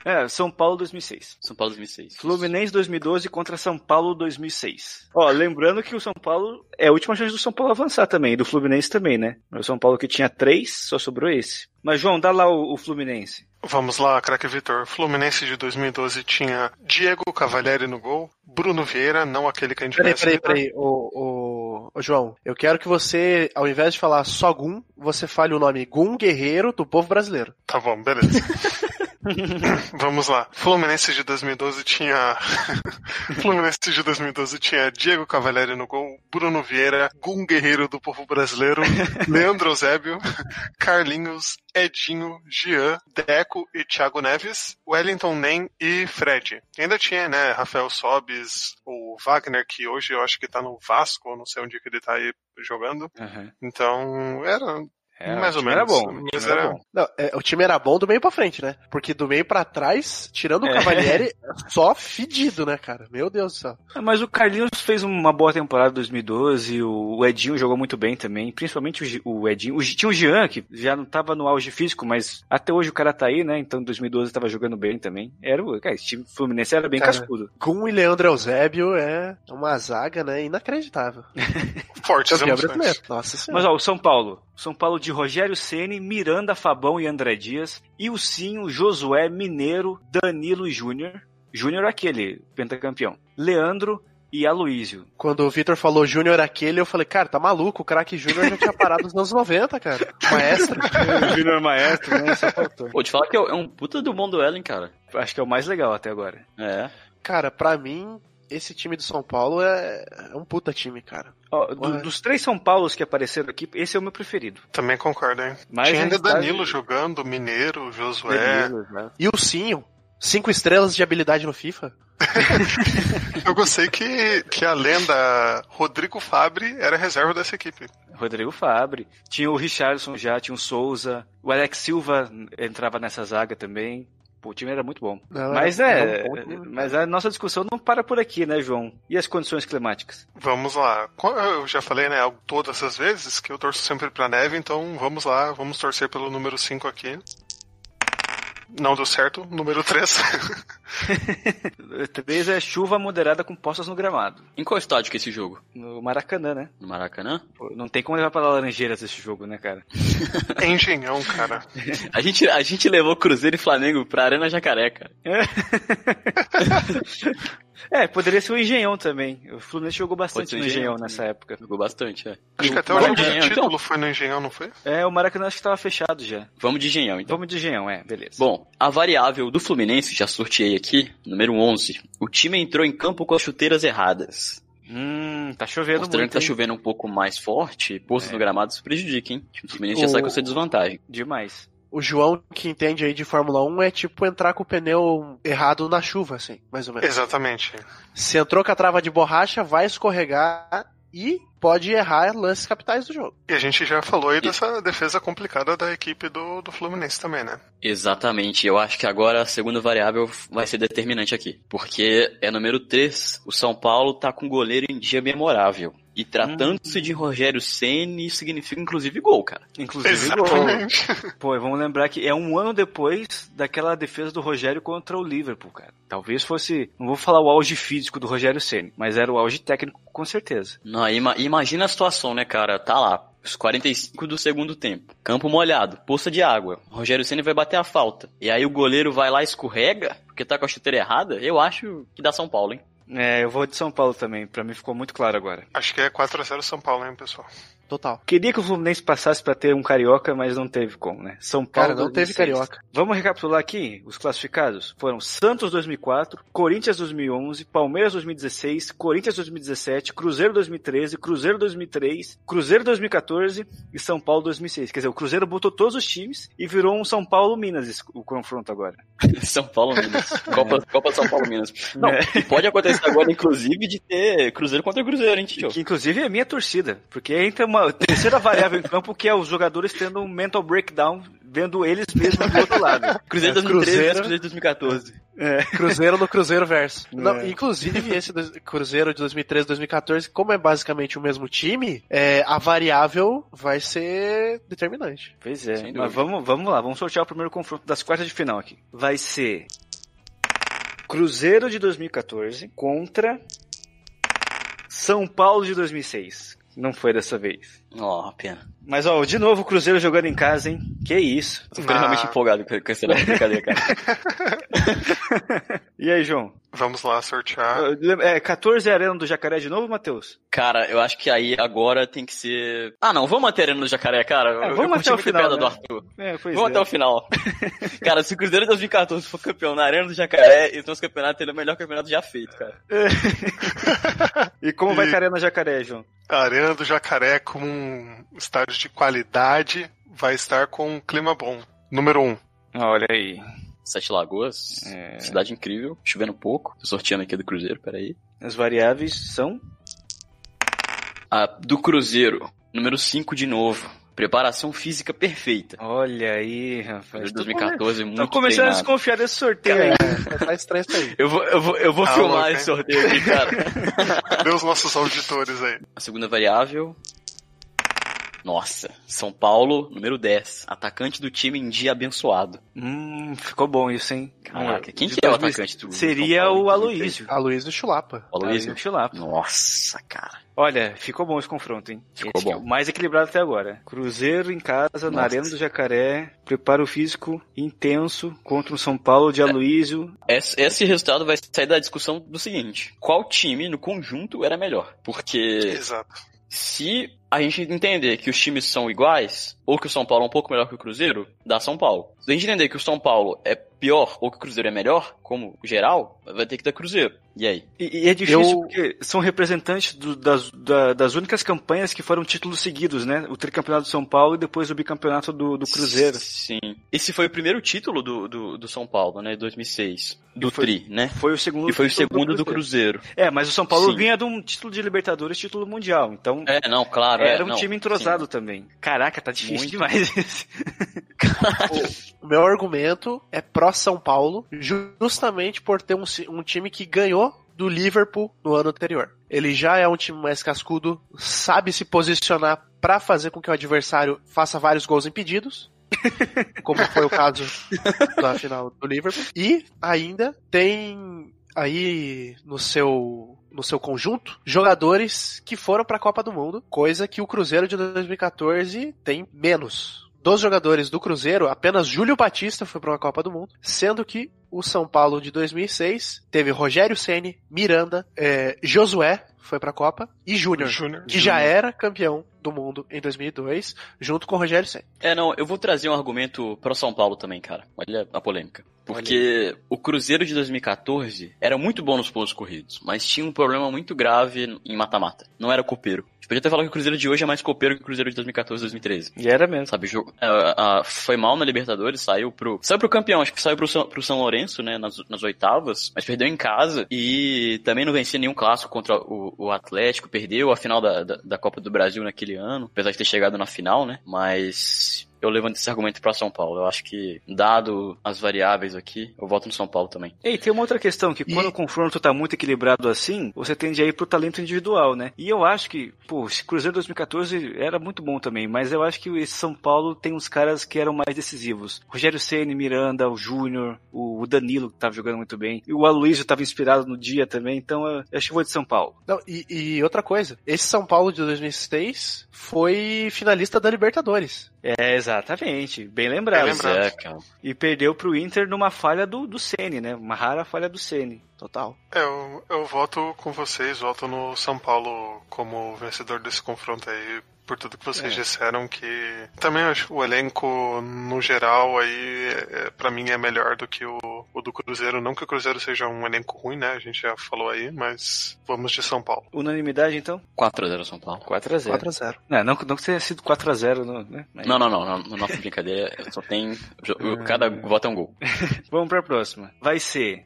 é, São Paulo 2006. São Paulo 2006. Fluminense 2012 contra São Paulo 2006. Ó, lembrando que o São Paulo é a última chance do São Paulo avançar também, do Fluminense também, né? O São Paulo que tinha três, só sobrou esse. Mas João, dá lá o, o Fluminense. Vamos lá, craque Vitor. Fluminense de 2012 tinha Diego Cavalieri no gol, Bruno Vieira, não aquele que a gente Peraí, peraí, peraí. Ô, ô, ô, João, eu quero que você, ao invés de falar só Gum, você fale o nome Gum Guerreiro do povo brasileiro. Tá bom, beleza. Vamos lá. Fluminense de 2012 tinha. Fluminense de 2012 tinha Diego Cavalieri no gol, Bruno Vieira, Gum Guerreiro do povo brasileiro, Leandro Eusébio, Carlinhos, Edinho, Jean, Deco e Thiago Neves, Wellington Nem e Fred. Ainda tinha, né, Rafael Sobis, o Wagner, que hoje eu acho que tá no Vasco, não sei onde que ele tá aí jogando. Então, era É, mais o ou menos. Era bom, o Mas time era era- bom. Não, é, o time era bom do meio pra frente, né? Porque do meio pra trás, tirando o É. Cavalieri, só fedido, né, cara? Meu Deus do céu. Ah, Mas o Carlinhos fez uma boa temporada em 2012, o Edinho jogou muito bem também, principalmente o o Edinho. O tinha o Jean, que já não tava no auge físico, mas até hoje o cara tá aí, né? Então em 2012 tava jogando bem também. Era o, cara, esse time Fluminense era bem Cara, cascudo. Gum e Leandro Eusébio é uma zaga, né, inacreditável. brasileiro. Nossa senhora. Mas ó, o São Paulo. São Paulo de Rogério Ceni, Miranda, Fabão e André Dias. E o Cinho, Josué, Mineiro, Danilo e Júnior. Júnior aquele, pentacampeão. Leandro e Aloísio. Quando o Vitor falou Júnior aquele, eu falei, cara, tá maluco, o craque Júnior já tinha parado nos anos 90, cara. Maestro. Júnior Maestro, né? Só faltou. Pô, te falar que é é um puta do bom duelo, hein, cara. Acho que é o mais legal até agora. É. Cara, pra mim, esse time do São Paulo é, é um puta time, cara. Ó, do- dos três São Paulos que apareceram aqui, esse é o meu preferido. Também concordo, hein? Mas Tinha ainda tá- Danilo jogando, Mineiro, Josué. Danilo, né? E o Cinho, cinco estrelas de habilidade no FIFA. Eu gostei que, que a lenda Rodrigo Fabre era reserva dessa equipe. Rodrigo Fabre. Tinha o Richardson já, tinha o Souza. O Alex Silva entrava nessa zaga também. Pô, o time era muito bom. Não, Mas é, era um mas a nossa discussão não para por aqui, né, João? E as condições climáticas? Vamos lá. Eu já falei, né, todas as vezes que eu torço sempre pra neve, então vamos lá, vamos torcer pelo número 5 aqui. Não deu certo. Número 3. 3 é chuva moderada com poças no gramado. Em qual estádio que é esse jogo? No Maracanã, né? No Maracanã? Pô, Não tem como levar pra Laranjeiras esse jogo, né, cara? É engenhão, cara. A gente, a gente levou Cruzeiro e Flamengo pra Arena Jacaré, cara. É, poderia ser o Engenhão também. O Fluminense jogou bastante no o Engenhão Engenhão nessa época. Jogou bastante, é. Acho que até o jogo de Engenhão, título então? foi no engenhão, não foi? É, o Maracanã acho que tava fechado já. Vamos de Engenhão, então. Vamos de Engenhão, é, beleza. Bom, a variável do Fluminense, já sorteei aqui, número 11. O time entrou em campo com as chuteiras erradas. Hum, tá chovendo Mostrando muito, que tá hein? chovendo um pouco mais forte, poças É. no gramado isso prejudica, hein? O Fluminense já sai com essa desvantagem. Demais. O João, que entende aí de Fórmula 1, é tipo entrar com o pneu errado na chuva, assim, mais ou menos. Exatamente. Se entrou com a trava de borracha, vai escorregar e pode errar lances capitais do jogo. E a gente já falou aí dessa defesa complicada da equipe do, do Fluminense também, né? Exatamente, eu acho que agora a segunda variável vai ser determinante aqui. Porque é número 3, o São Paulo tá com goleiro em dia memorável. E tratando-se de Rogério Ceni, isso significa inclusive gol, cara. Inclusive, gol. Exatamente. Pô, e vamos lembrar que é um ano depois daquela defesa do Rogério contra o Liverpool, cara. Talvez fosse, não vou falar o auge físico do Rogério Ceni, mas era o auge técnico com certeza. Não, ima- imagina a situação, né, cara? Tá lá, os 45 do segundo tempo. Campo molhado, poça de água. Rogério Ceni vai bater a falta. E aí o goleiro vai lá e escorrega, porque tá com a chuteira errada. Eu acho que dá São Paulo, hein? É, eu vou de São Paulo também, pra mim ficou muito claro agora. Acho que é 4x0 São Paulo, hein, pessoal? Total. Queria que o Fluminense passasse pra ter um carioca, mas não teve como, né? São Paulo. Cara, não teve 2006. carioca. Vamos recapitular aqui os classificados? Foram Santos 2004, Corinthians 2011, Palmeiras 2016, Corinthians 2017, Cruzeiro 2013, Cruzeiro 2003, Cruzeiro 2014 e São Paulo 2006. Quer dizer, o Cruzeiro botou todos os times e virou um São Paulo Minas o confronto agora. São Paulo Minas. Copa, Copa São Paulo Minas. Não, É. e pode acontecer agora, inclusive, de ter Cruzeiro contra Cruzeiro, hein, Tio? Que inclusive é minha torcida, porque entra uma terceira variável em campo que é os jogadores tendo um mental breakdown, vendo eles mesmos do outro lado. Cruzeiro É, 2013 Cruzeiro. versus Cruzeiro 2014. Cruzeiro no Cruzeiro verso. Não, É. inclusive, esse Cruzeiro de 2013 2014, como é basicamente o mesmo time, é, a variável vai ser determinante. Pois é, mas vamos, vamos lá, vamos sortear o primeiro confronto das quartas de final aqui. Vai ser Cruzeiro de 2014 contra São Paulo de 2006. Não foi dessa vez. Ó, pena. Mas ó, de novo o Cruzeiro jogando em casa, hein? Que isso. Tô ficando realmente Ah. empolgado com com essa brincadeira, cara. E aí, João? Vamos lá sortear. É 14 é a Arena do Jacaré de novo, Matheus? Cara, eu acho que aí agora tem que ser. Ah, não, vamos manter ele no jacaré, cara. É, vamos eu curti até o muito a final, né? do Arthur. É, Vamos é. até o final. cara, se o Cruzeiro de 2014 for campeão na Arena do Jacaré, então os campeonatos ele é o melhor campeonato já feito, cara. E como vai E- estar a Arena Jacaré, João? A Arena do Jacaré, como um estádio de qualidade, vai estar com um clima bom. Número 1. Um. Olha aí. Sete Lagoas, É. cidade incrível, chovendo pouco. Tô sorteando aqui do Cruzeiro, peraí. As variáveis são A do Cruzeiro, número 5 de novo. Preparação física perfeita. Olha aí, rapaz. De 2014, muito Tô começando a treinado. desconfiar desse sorteio aí. É, tá estranho isso aí. Eu vou, eu vou, eu vou Ah, filmar louco, esse sorteio aqui, cara. Cadê os nossos auditores aí? A segunda variável. Nossa, São Paulo, número 10. Atacante do time em dia abençoado. Hum, ficou bom isso, hein? Caraca, quem De que é o 2000 atacante do Seria São Paulo o 2013? Aloísio. A Luiz do Chulapa. O Aloysio? Aloísio Chulapa. Nossa, cara. Olha, ficou bom esse confronto, hein? Ficou Esse é bom. o mais equilibrado até agora. Cruzeiro em casa, na Nossa. Arena do Jacaré. Preparo físico intenso contra o São Paulo É. de Aloísio. Esse, esse resultado vai sair da discussão do seguinte: qual time no conjunto era melhor? Porque Exato. se a gente entender que os times são iguais, ou que o São Paulo é um pouco melhor que o Cruzeiro, dá São Paulo. Se a gente entender que o São Paulo é pior ou que o Cruzeiro é melhor, como geral, vai ter que dar Cruzeiro. E aí? E, e é difícil Eu- porque são representantes do- das, da- das únicas campanhas que foram títulos seguidos, né? O tricampeonato do São Paulo e depois o bicampeonato do, do Cruzeiro. Sim. Esse foi o primeiro título do, do, do São Paulo, né? 2006. Do foi- Tri, né? Foi o segundo E foi o segundo do Cruzeiro. É, mas o São Paulo Sim. vinha de um título de Libertadores, título mundial. Então É, não, claro. É, era um não, time entrosado também. Caraca, tá difícil Muito. demais esse. O meu argumento é pró São Paulo, justamente por ter um, um time que ganhou do Liverpool no ano anterior. Ele já é um time mais cascudo, sabe se posicionar pra fazer com que o adversário faça vários gols impedidos. como foi o caso da final do Liverpool. E ainda tem aí no seu no seu conjunto jogadores que foram para a Copa do Mundo, coisa que o Cruzeiro de 2014 tem menos. Dos jogadores do Cruzeiro, apenas Júlio Batista foi para uma Copa do Mundo, sendo que o São Paulo de 2006 teve Rogério Ceni, Miranda, é, Josué foi para a Copa e Júnior, que já era campeão do mundo em 2002, junto com o Rogério Ceni. É, não, eu vou trazer um argumento pro São Paulo também, cara. Olha a polêmica. Porque o Cruzeiro de 2014 era muito bom nos pontos corridos, mas tinha um problema muito grave em mata-mata. Não era copeiro. A gente podia até falar que o Cruzeiro de hoje é mais copeiro que o Cruzeiro de 2014 2013. E era mesmo. Sabe, jogo, uh, uh, foi mal na Libertadores, saiu pro. Saiu pro campeão, acho que saiu pro São, pro São Lourenço, né? Nas, nas oitavas, mas perdeu em casa e também não vencia nenhum clássico contra o, o Atlético, perdeu a final da, da, da Copa do Brasil naquele ano, apesar de ter chegado na final, né? Mas eu levanto esse argumento para São Paulo. Eu acho que, dado as variáveis aqui, eu voto no São Paulo também. E tem uma outra questão, que e... quando o confronto tá muito equilibrado assim, você tende a ir pro talento individual, né? E eu acho que, pô, esse Cruzeiro 2014 era muito bom também, mas eu acho que esse São Paulo tem uns caras que eram mais decisivos. Rogério Ceni, Miranda, o Júnior, o Danilo, que tava jogando muito bem. E o Aloysio tava inspirado no dia também, então eu acho que vou de São Paulo. Não, e, e outra coisa, esse São Paulo de 2006 foi finalista da Libertadores. É, exatamente. Bem lembrado. Bem lembrado. É, e perdeu pro Inter numa falha do, do Sene, né? Uma rara falha do Sene. Total. É, eu, eu voto com vocês, voto no São Paulo como vencedor desse confronto aí por tudo que vocês é. disseram, que também acho que o elenco, no geral, aí, é, para mim é melhor do que o, o, do Cruzeiro. Não que o Cruzeiro seja um elenco ruim, né? A gente já falou aí, mas vamos de São Paulo. Unanimidade, então? 4x0 São Paulo. 4x0. 4x0. Não, não, não que tenha sido 4x0, né? Não, não, não, não. Na nossa brincadeira só tem. Cada voto é um gol. vamos pra próxima. Vai ser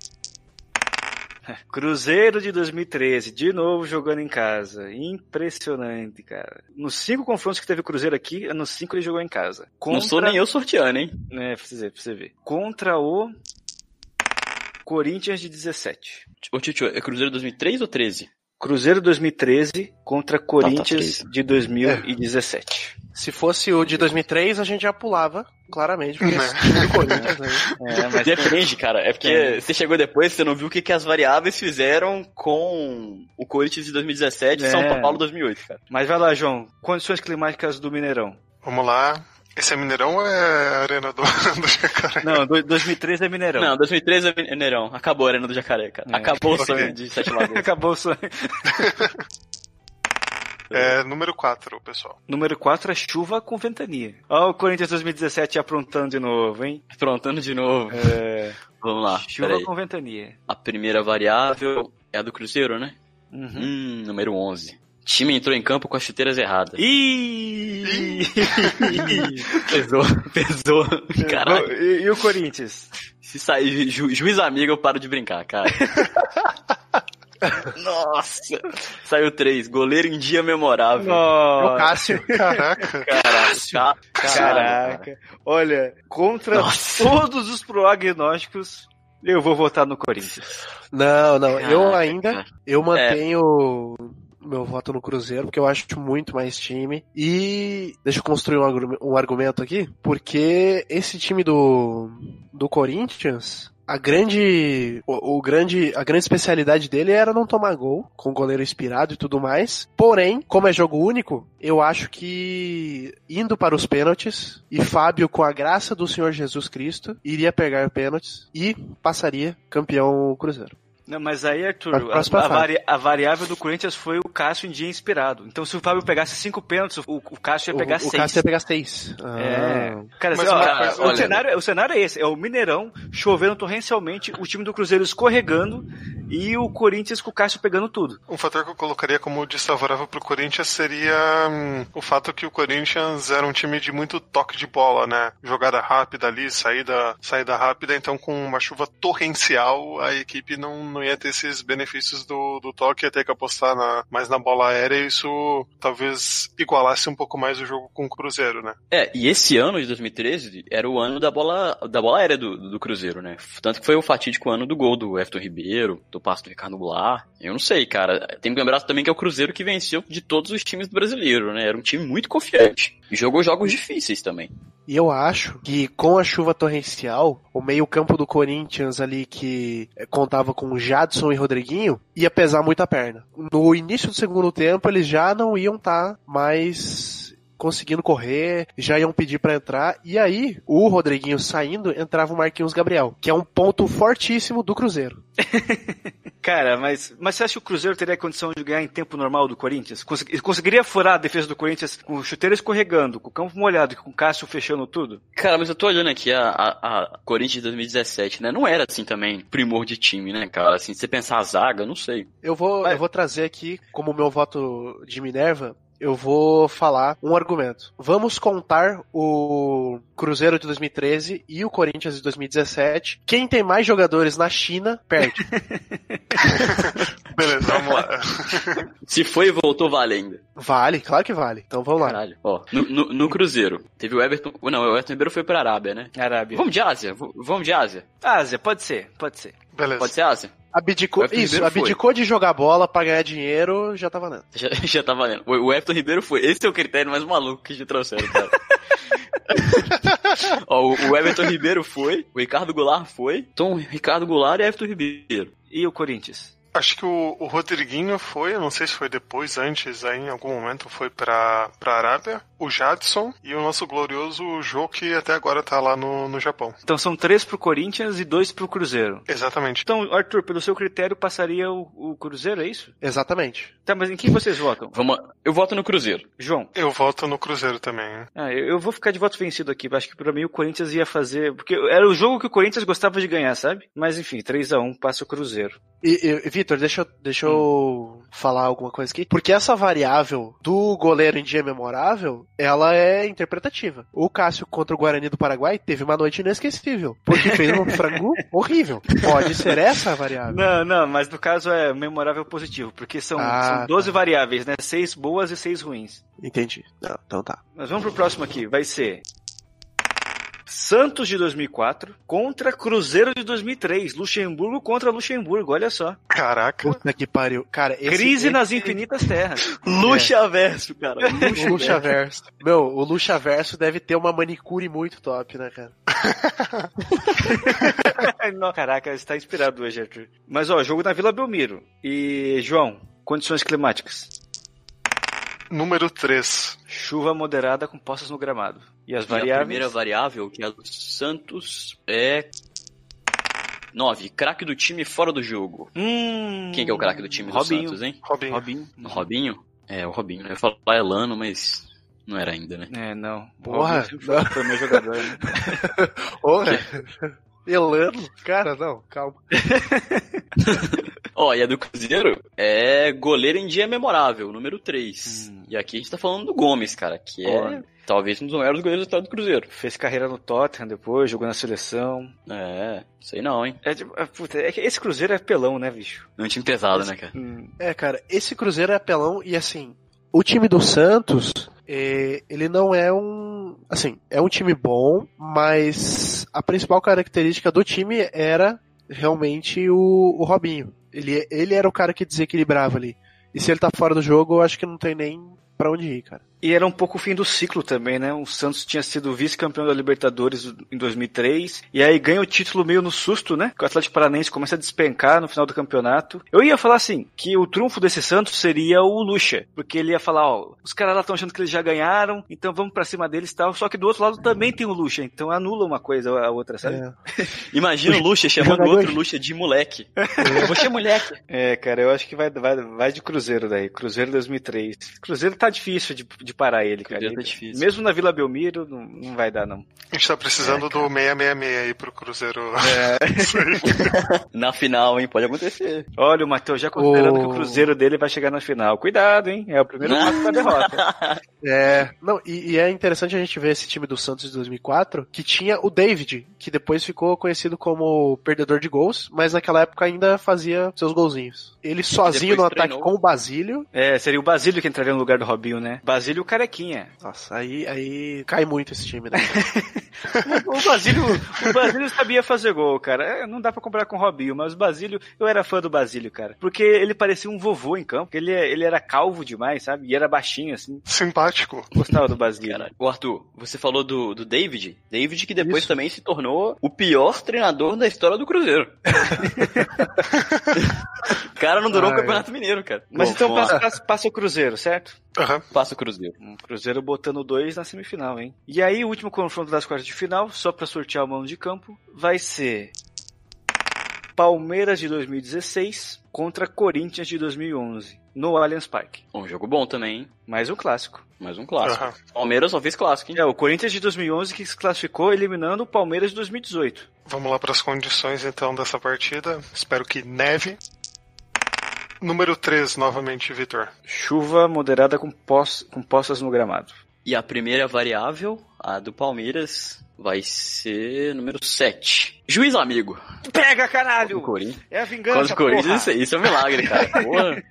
Cruzeiro de 2013, de novo jogando em casa. Impressionante, cara. Nos cinco confrontos que teve o Cruzeiro aqui, nos cinco ele jogou em casa. Contra... Não sou nem eu sorteando, hein? É, pra você ver, pra você ver. Contra o Corinthians de 17. Ô, Tio, é Cruzeiro 2003 ou 13? Cruzeiro 2013 contra Corinthians tá, tá, de 2017. É. Se fosse o de 2003, a gente já pulava, claramente, porque é. Corinthians, né? É, mas Depende, cara. É porque é. você chegou depois, você não viu o que, que as variáveis fizeram com o Corinthians de 2017 e São é. Paulo 2008, cara. Mas vai lá, João. Condições climáticas do Mineirão. Vamos lá. Esse é Mineirão ou é Arena do, do Jacaré? Não, 2013 é Mineirão. Não, 2013 é Mineirão. Acabou a Arena do Jacaré, cara. É. Acabou o sonho de Sete Lagoas. Acabou o sonho. É número 4, pessoal. Número 4 é chuva com ventania. Ó, o Corinthians 2017 aprontando de novo, hein? Aprontando de novo. É... Vamos lá. Chuva com ventania. A primeira variável é a do Cruzeiro, né? Uhum. Hum, número 11 time entrou em campo com as chuteiras erradas. Ih! pesou, pesou. Caralho. E, e, o Corinthians? Se sair ju, juiz amigo, eu paro de brincar, cara. Nossa! Saiu três. Goleiro em dia memorável. Nossa. É o Cássio. Caraca. Caraca. Caraca. Olha, contra Nossa. todos os prognósticos, eu vou votar no Corinthians. Não, não. Caraca. Eu ainda, eu mantenho é meu voto no Cruzeiro, porque eu acho muito mais time. E deixa eu construir um, um argumento aqui, porque esse time do, do Corinthians, a grande, o, o, grande, a grande especialidade dele era não tomar gol, com o goleiro inspirado e tudo mais. Porém, como é jogo único, eu acho que indo para os pênaltis e Fábio, com a graça do Senhor Jesus Cristo, iria pegar pênaltis e passaria campeão Cruzeiro. Não, mas aí, Arthur, a, a, vari, a, variável do Corinthians foi o Cássio em dia inspirado. Então, se o Fábio pegasse cinco pênaltis, o, o Cássio ia pegar o, seis. O Cássio ia pegar seis. Ah. É. Cara, mas, assim, ó, o, cenário, o cenário é esse: é o Mineirão chovendo torrencialmente, o time do Cruzeiro escorregando e o Corinthians com o Cássio pegando tudo. Um fator que eu colocaria como desfavorável pro Corinthians seria hum, o fato que o Corinthians era um time de muito toque de bola, né? Jogada rápida ali, saída, saída rápida, então com uma chuva torrencial, a equipe não, não ia ter esses benefícios do, do toque, ia ter que apostar na, mais na bola aérea e isso talvez igualasse um pouco mais o jogo com o Cruzeiro, né? É, e esse ano de 2013 era o ano da bola, da bola aérea do, do Cruzeiro. Né? Tanto que foi o fatídico ano do gol do Everton Ribeiro, do passo do Ricardo Goulart. Eu não sei, cara. Tem que lembrar também que é o Cruzeiro que venceu de todos os times do brasileiro, né? Era um time muito confiante. E jogou jogos difíceis também. E eu acho que com a chuva torrencial, o meio-campo do Corinthians ali que contava com Jadson e Rodriguinho ia pesar muito a perna. No início do segundo tempo, eles já não iam estar tá mais conseguindo correr, já iam pedir para entrar, e aí o Rodriguinho saindo, entrava o Marquinhos Gabriel, que é um ponto fortíssimo do Cruzeiro. Cara, mas, mas você acha que o Cruzeiro teria condição de ganhar em tempo normal do Corinthians? conseguiria furar a defesa do Corinthians com o chuteiro escorregando, com o campo molhado, com o Cássio fechando tudo? Cara, mas eu tô olhando aqui a, a, a Corinthians de 2017, né? Não era assim também primor de time, né, cara? Assim, se você pensar a zaga, não sei. Eu vou, mas... eu vou trazer aqui, como meu voto de Minerva, eu vou falar um argumento. Vamos contar o Cruzeiro de 2013 e o Corinthians de 2017. Quem tem mais jogadores na China, perde. Beleza, vamos lá. Se foi e voltou, vale ainda. Vale, claro que vale. Então vamos lá. Caralho. Ó, no, no, no, Cruzeiro, teve o Everton. Não, o Everton Ribeiro foi pra Arábia, né? Arábia. Vamos de Ásia. Vamos de Ásia. Ásia, pode ser, pode ser. Beleza. Pode ser Ásia. Abdicou, isso, abdicou foi. de jogar bola pra ganhar dinheiro, já tá valendo. Já, já tá valendo. O, o Everton Ribeiro foi. Esse é o critério mais maluco que te trouxeram, cara. Ó, o, o Everton Ribeiro foi, o Ricardo Goulart foi, então Ricardo Goulart e Everton Ribeiro. E o Corinthians? Acho que o, o, Rodriguinho foi, não sei se foi depois, antes, aí em algum momento foi pra, pra Arábia, o Jadson e o nosso glorioso Jô, que até agora tá lá no, no Japão. Então são três pro Corinthians e dois pro Cruzeiro. Exatamente. Então, Arthur, pelo seu critério, passaria o, o Cruzeiro, é isso? Exatamente. Tá, mas em quem vocês votam? Vamos, eu voto no Cruzeiro. João? Eu voto no Cruzeiro também. Ah, eu, eu vou ficar de voto vencido aqui, acho que pra mim o Corinthians ia fazer, porque era o jogo que o Corinthians gostava de ganhar, sabe? Mas enfim, 3 a 1 passa o Cruzeiro. E, e Vitor, deixa, deixa eu hum. falar alguma coisa aqui. Porque essa variável do goleiro em dia memorável, ela é interpretativa. O Cássio contra o Guarani do Paraguai teve uma noite inesquecível. Porque fez um frango horrível. Pode ser essa a variável. Não, não, mas no caso é memorável positivo. Porque são, ah, são 12 tá. variáveis, né? Seis boas e seis ruins. Entendi. Não, então tá. Mas vamos pro próximo aqui. Vai ser Santos de 2004 contra Cruzeiro de 2003. Luxemburgo contra Luxemburgo, olha só. Caraca. Puta que pariu. Cara, esse Crise nas infinitas terras. Luxaverso, cara. Luxaverso. Luxaverso. Meu, o Luxaverso deve ter uma manicure muito top, né, cara? Caraca, você tá inspirado hoje, Arthur. Mas ó, jogo na Vila Belmiro. E, João, condições climáticas. Número 3. Chuva moderada com poças no gramado. E as e variáveis? a primeira variável, que é a do Santos, é 9. Craque do time fora do jogo. Hum, Quem que é o craque do time Robinho. do Santos, hein? Robinho. Robinho. Robinho? É, o Robinho. Eu ia falar Elano, mas não era ainda, né? É, não. Porra. Foi, foi meu jogador, né? Porra. Elano? Cara, não, calma. Ó, oh, e a do Cruzeiro é goleiro em dia memorável, número 3. Hum. E aqui a gente tá falando do Gomes, cara, que é talvez um dos maiores goleiros história do Cruzeiro. Fez carreira no Tottenham depois, jogou na seleção. É, sei não, hein? É, tipo, é, puta, é que esse Cruzeiro é pelão, né, bicho? É um time pesado, esse, né, cara? Hum. É, cara, esse Cruzeiro é pelão e assim, o time do Santos, é, ele não é um. Assim, é um time bom, mas a principal característica do time era realmente o, o Robinho. Ele, ele era o cara que desequilibrava ali. E se ele tá fora do jogo, eu acho que não tem nem para onde ir, cara. E era um pouco o fim do ciclo também, né? O Santos tinha sido vice-campeão da Libertadores em 2003, e aí ganha o título meio no susto, né? Que o Atlético Paranaense começa a despencar no final do campeonato. Eu ia falar assim, que o trunfo desse Santos seria o Lucha, porque ele ia falar, ó, os caras lá estão achando que eles já ganharam, então vamos para cima deles e tal, só que do outro lado também tem o Lucha, então anula uma coisa a outra, sabe? É. Imagina o Lucha chamando o outro Lucha de moleque. Você é moleque. É, cara, eu acho que vai, vai, vai de Cruzeiro daí, Cruzeiro 2003. Cruzeiro tá difícil de, de parar ele, cara. Tá difícil. Mesmo na Vila Belmiro, não, não vai dar, não. A gente tá precisando é, do 666 aí pro Cruzeiro. É. na final, hein? Pode acontecer. Olha, o Matheus já considerando o... que o Cruzeiro dele vai chegar na final. Cuidado, hein? É o primeiro passo da derrota. É, não, e, e, é interessante a gente ver esse time do Santos de 2004, que tinha o David, que depois ficou conhecido como perdedor de gols, mas naquela época ainda fazia seus golzinhos. Ele sozinho no ataque com o Basílio. É, seria o Basílio que entraria no lugar do Robinho, né? Basílio o Carequinha. Nossa, aí, aí cai muito esse time, né? o, Basílio, o Basílio sabia fazer gol, cara. É, não dá pra comparar com o Robinho, mas o Basílio, eu era fã do Basílio, cara. Porque ele parecia um vovô em campo. Ele, ele era calvo demais, sabe? E era baixinho, assim. Simpático. Gostava do Basílio. Cara, o Arthur, você falou do, do David. David que depois Isso. também se tornou o pior treinador da história do Cruzeiro. o cara não durou o Campeonato Mineiro, cara. Mas Pô, então passa, passa, passa, o Cruzeiro, certo? Uhum. Passa o Cruzeiro. O Cruzeiro botando dois na semifinal, hein? E aí, o último confronto das quartas de final, só pra sortear o mano de campo, vai ser Palmeiras de 2016 contra Corinthians de 2011 no Allianz Parque. Um jogo bom também, hein? Mais um clássico. Mais um clássico. Uhum. Palmeiras só fez clássico, hein? É, o Corinthians de 2011 que se classificou eliminando o Palmeiras de 2018. Vamos lá para as condições então dessa partida. Espero que neve. Número 3, novamente, Vitor. Chuva moderada com, poç, com poças no gramado. E a primeira variável, a do Palmeiras, vai ser número 7. Juiz amigo. Pega, caralho! É a vingança, Contra o Corinthians, isso, isso é um milagre, cara. Porra.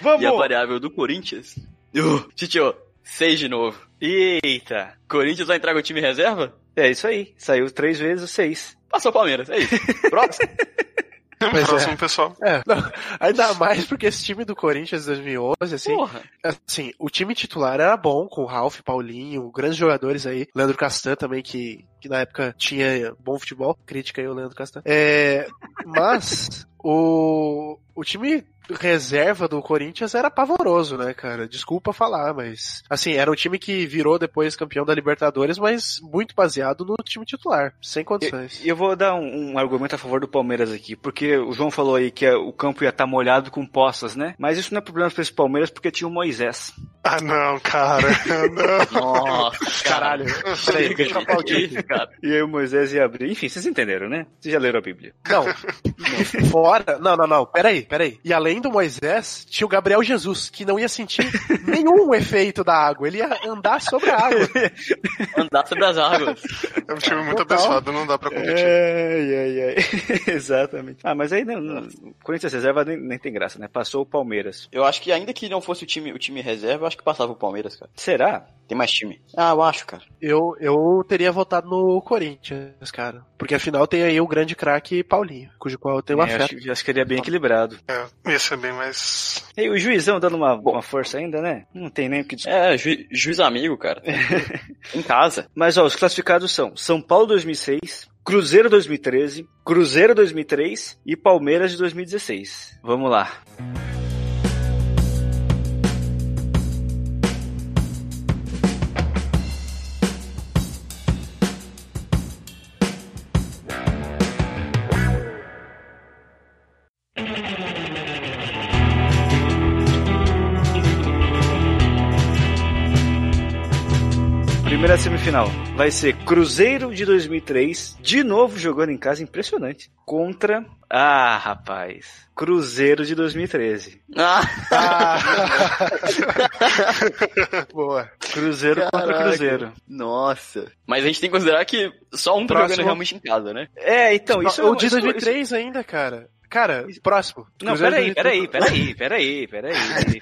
Vamos! E a variável do Corinthians? Uh, Titio, 6 de novo. Eita! Corinthians vai entrar com o time reserva? É isso aí. Saiu três vezes o 6. Passou o Palmeiras, é isso. Próximo. Mas próximo, é. pessoal. É, não, ainda mais porque esse time do Corinthians 2011, assim, Porra. assim, o time titular era bom, com o Ralf, Paulinho, grandes jogadores aí, Leandro Castan também, que, que na época tinha bom futebol, crítica aí o Leandro Castan. É, mas, o, o time reserva do Corinthians era pavoroso, né, cara? Desculpa falar, mas assim, era um time que virou depois campeão da Libertadores, mas muito baseado no time titular, sem condições. E eu, eu, vou dar um, um, argumento a favor do Palmeiras aqui, porque o João falou aí que o campo ia estar tá molhado com poças, né? Mas isso não é problema para esse Palmeiras porque tinha o Moisés. Ah, não, cara. Não. Nossa, caralho. Cara. E aí o Moisés ia abrir. Enfim, vocês entenderam, né? Vocês já leram a Bíblia. Não. Fora. Não, não, não. Peraí, peraí. E além do Moisés, tinha o Gabriel Jesus, que não ia sentir nenhum efeito da água. Ele ia andar sobre a água. andar sobre as águas. É um time muito Total. abençoado, não dá pra competir. Ai, ai, ai. Exatamente. Ah, mas aí não, não, Corinthians reserva nem, nem, tem graça, né? Passou o Palmeiras. Eu acho que ainda que não fosse o time, o time reserva, eu acho que passava o Palmeiras, cara. Será? Tem mais time. Ah, eu acho, cara. Eu, eu teria votado no Corinthians, cara. Porque afinal tem aí o grande craque Paulinho, cujo qual eu tenho é, fé. Acho, acho que ele é bem equilibrado. É, ia ser bem mais. E o juizão dando uma, uma força ainda, né? Não tem nem o que discutir. É, ju, juiz amigo, cara. em casa. Mas ó, os classificados são São Paulo 2006, Cruzeiro 2013, Cruzeiro 2003 e Palmeiras de 2016. Vamos lá. Primeira semifinal vai ser Cruzeiro de 2003, de novo jogando em casa, impressionante, contra. Ah, rapaz. Cruzeiro de 2013. Ah! ah. Boa. Cruzeiro Caraca. contra Cruzeiro. Nossa. Mas a gente tem que considerar que só um tá jogando realmente em casa, né? É, então, isso O é, de 2003 isso... ainda, cara. Cara, próximo. Não, peraí, peraí, peraí, peraí, peraí.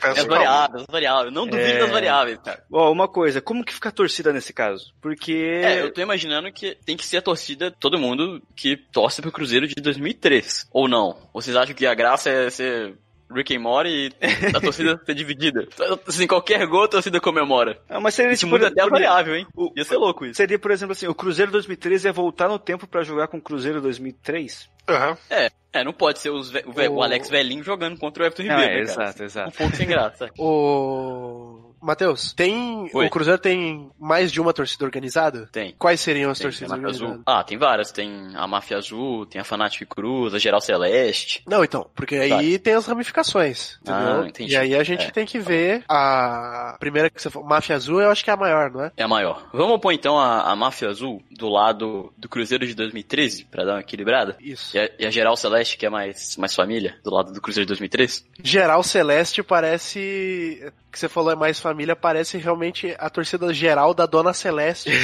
É as variáveis, as variáveis. Não duvide é... das variáveis, cara. Ó, uma coisa, como que fica a torcida nesse caso? Porque... É, eu tô imaginando que tem que ser a torcida, todo mundo que torce pro Cruzeiro de 2003. Ou não? Vocês acham que a graça é ser Rick and Morty e a torcida ser dividida. Assim, qualquer gol a torcida comemora. É, mas seria, isso muda até a variável, hein? O, Ia ser louco isso. Seria, por exemplo, assim, o Cruzeiro 2013 ia voltar no tempo para jogar com o Cruzeiro 2003? Uhum. É, é, não pode ser os, o, o, Alex velhinho jogando contra o Everton Ribeiro. É, né, exato, exato. Um pouco sem graça. o... Matheus, tem. Oi. O Cruzeiro tem mais de uma torcida organizada? Tem. Quais seriam as tem, torcidas tem organizadas? Azul. Ah, tem várias. Tem a Máfia Azul, tem a Fanática Cruz, a Geral Celeste. Não, então, porque aí tem as ramificações. Entendeu? Ah, entendi. E aí a gente é. tem que ver a primeira que você falou, Máfia Azul, eu acho que é a maior, não é? É a maior. Vamos pôr então a, a Máfia Azul do lado do Cruzeiro de 2013, pra dar uma equilibrada? Isso. E a, e a Geral Celeste, que é mais, mais família, do lado do Cruzeiro de 2013? Geral Celeste parece que você falou é mais família, parece realmente a torcida geral da Dona Celeste.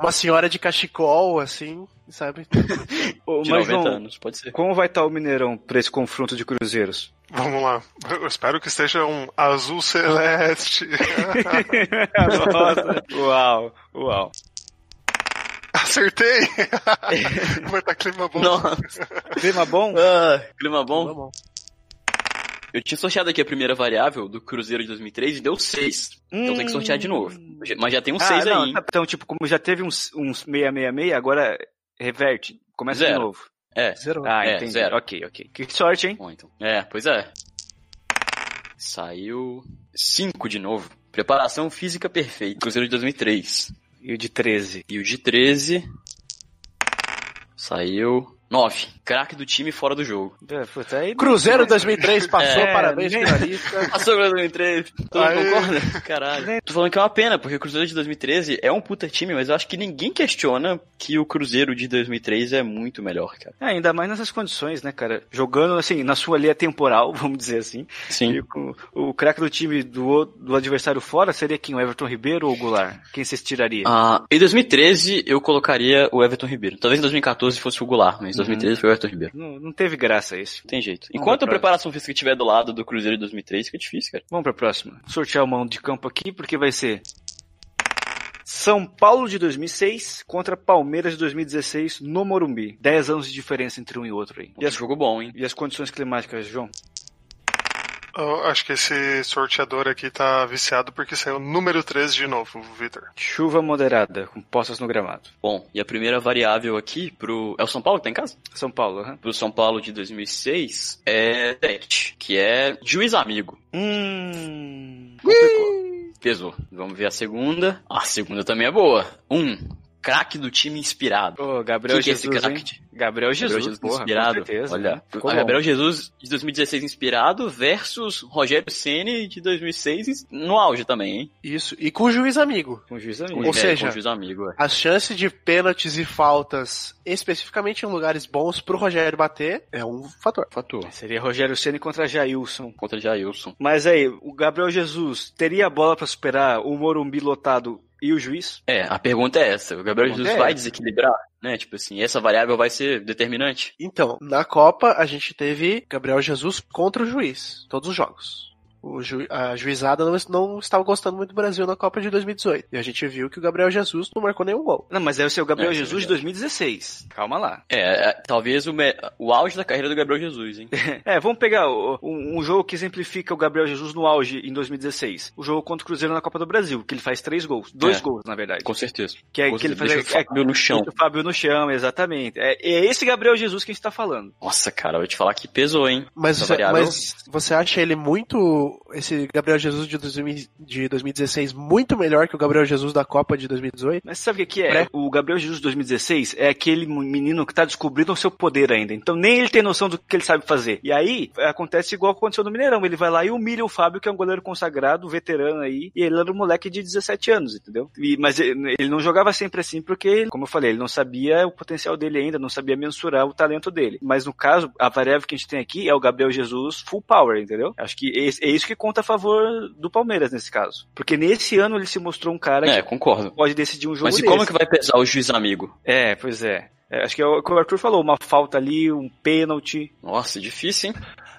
Uma senhora de cachecol, assim, sabe? De mas 90 não, anos, pode ser. como vai estar o Mineirão pra esse confronto de cruzeiros? Vamos lá. Eu espero que esteja um azul celeste. Nossa, uau, uau. Acertei! Vai estar clima bom. Nossa. Clima bom? Ah, clima bom? Tá bom. Eu tinha sorteado aqui a primeira variável do Cruzeiro de 2003 e deu 6. Então tem que sortear de novo. Mas já tem um Ah, 6 não, aí. hein? tá- Então, tipo, como já teve uns, uns 666, agora reverte. Começa de Zero. novo. É. Zero. Ah, É, entendi. zero. Ok, ok. Que sorte, hein? Bom, então. É, pois é. Saiu 5 de novo. Preparação física perfeita. Cruzeiro de 2003. E o de 13. E o de 13 saiu 9. Craque do time fora do jogo. É, puta, aí... Cruzeiro 2003 passou, É, parabéns, nem- finalista. Passou o 2013. Todo mundo Aê. concorda? Caralho. Tô falando que é uma pena, porque o Cruzeiro de 2013 é um puta time, mas eu acho que ninguém questiona que o Cruzeiro de 2003 é muito melhor, cara. É, ainda mais nessas condições, né, cara? Jogando, assim, na sua linha temporal, vamos dizer assim. Sim. E com o craque do time do, o- do adversário fora seria quem? O Everton Ribeiro ou o Goulart? Quem vocês tirariam? Ah, em 2013 eu colocaria o Everton Ribeiro. Talvez em 2014 fosse o Goulart, mas em 2013 foi o Everton Ribeiro. Não, não teve graça. Não tem jeito. Vamos Enquanto a preparação física estiver do lado do Cruzeiro de 2003, fica difícil, cara. Vamos pra próxima. Sortear o mão de campo aqui, porque vai ser São Paulo de 2006 contra Palmeiras de 2016 no Morumbi. 10 anos de diferença entre um e outro aí. E E as, jogo bom, hein? e as condições climáticas, João? Eu acho que esse sorteador aqui tá viciado porque saiu o número 13 de novo, Vitor. Chuva moderada, com poças no gramado. Bom, e a primeira variável aqui pro... É o São Paulo que tá em casa? São Paulo, aham. Pro São Paulo de 2006 é 7, que é juiz amigo. Hum. Complicou. Pesou. Vamos ver a segunda. A segunda também é boa. Um, craque do time inspirado. Ô, Gabriel Que que é esse Jesus? Gabriel Jesus, Gabriel Jesus porra, inspirado. certeza. Olha, né? Ficou o bom. Gabriel Jesus de 2016 inspirado versus Rogério Ceni de 2006 no auge também, hein? Isso, e com juiz amigo. Com juiz Com- amigo. Ou é, seja, com juiz amigo, é. As chances de pênaltis e faltas, especificamente em lugares bons pro Rogério bater, é um fator. Fator. Seria Rogério Ceni contra Jailson. Contra Jailson. Mas aí, o Gabriel Jesus teria a bola pra superar o Morumbi lotado e o juiz? É, a pergunta é essa. O Gabriel Jesus é vai desequilibrar, né? Tipo assim, essa variável vai ser determinante? Então, na Copa, a gente teve Gabriel Jesus contra o juiz, todos os jogos. O ju- a juizada não, não estava gostando muito do Brasil na Copa de 2018. E a gente viu que o Gabriel Jesus não marcou nenhum gol. Não, mas aí o seu Gabriel É, é Jesus de verdade. 2016. Calma lá. É, é, talvez o, me- o auge da carreira do Gabriel Jesus, hein? É, vamos pegar o- um, um jogo que exemplifica o Gabriel Jesus no auge em 2016. O jogo contra o Cruzeiro na Copa do Brasil, que ele faz três gols. Dois É. gols, na verdade. Com certeza. Que é Com que ele faz certeza. Deixa o Fábio no chão. o Fábio no chão, exatamente. É, é esse Gabriel Jesus que a gente tá falando. Nossa, cara, eu vou te falar que pesou, hein? Mas, Essa você, mas você acha ele muito. Esse Gabriel Jesus de, 2000 de 2016 muito melhor que o Gabriel Jesus da Copa de 2018? Mas sabe o que, que é? Pré. O Gabriel Jesus de 2016 é aquele menino que tá descobrindo o seu poder ainda. Então nem ele tem noção do que ele sabe fazer. E aí acontece igual aconteceu no Mineirão. Ele vai lá e humilha o Fábio, que é um goleiro consagrado, veterano aí. E ele era um moleque de 17 anos, entendeu? E- mas ele ele não jogava sempre assim porque, como eu falei, ele não sabia o potencial dele ainda, não sabia mensurar o talento dele. Mas no caso, a variável que a gente tem aqui é o Gabriel Jesus full power, entendeu? Acho que esse- é isso que conta a favor do Palmeiras nesse caso. Porque nesse ano ele se mostrou um cara É, que concordo. pode decidir um jogo Mas e desse. como que vai pesar o juiz amigo? É, pois é. É, acho que é o que o Arthur falou, uma falta ali, um pênalti. Nossa, difícil, hein?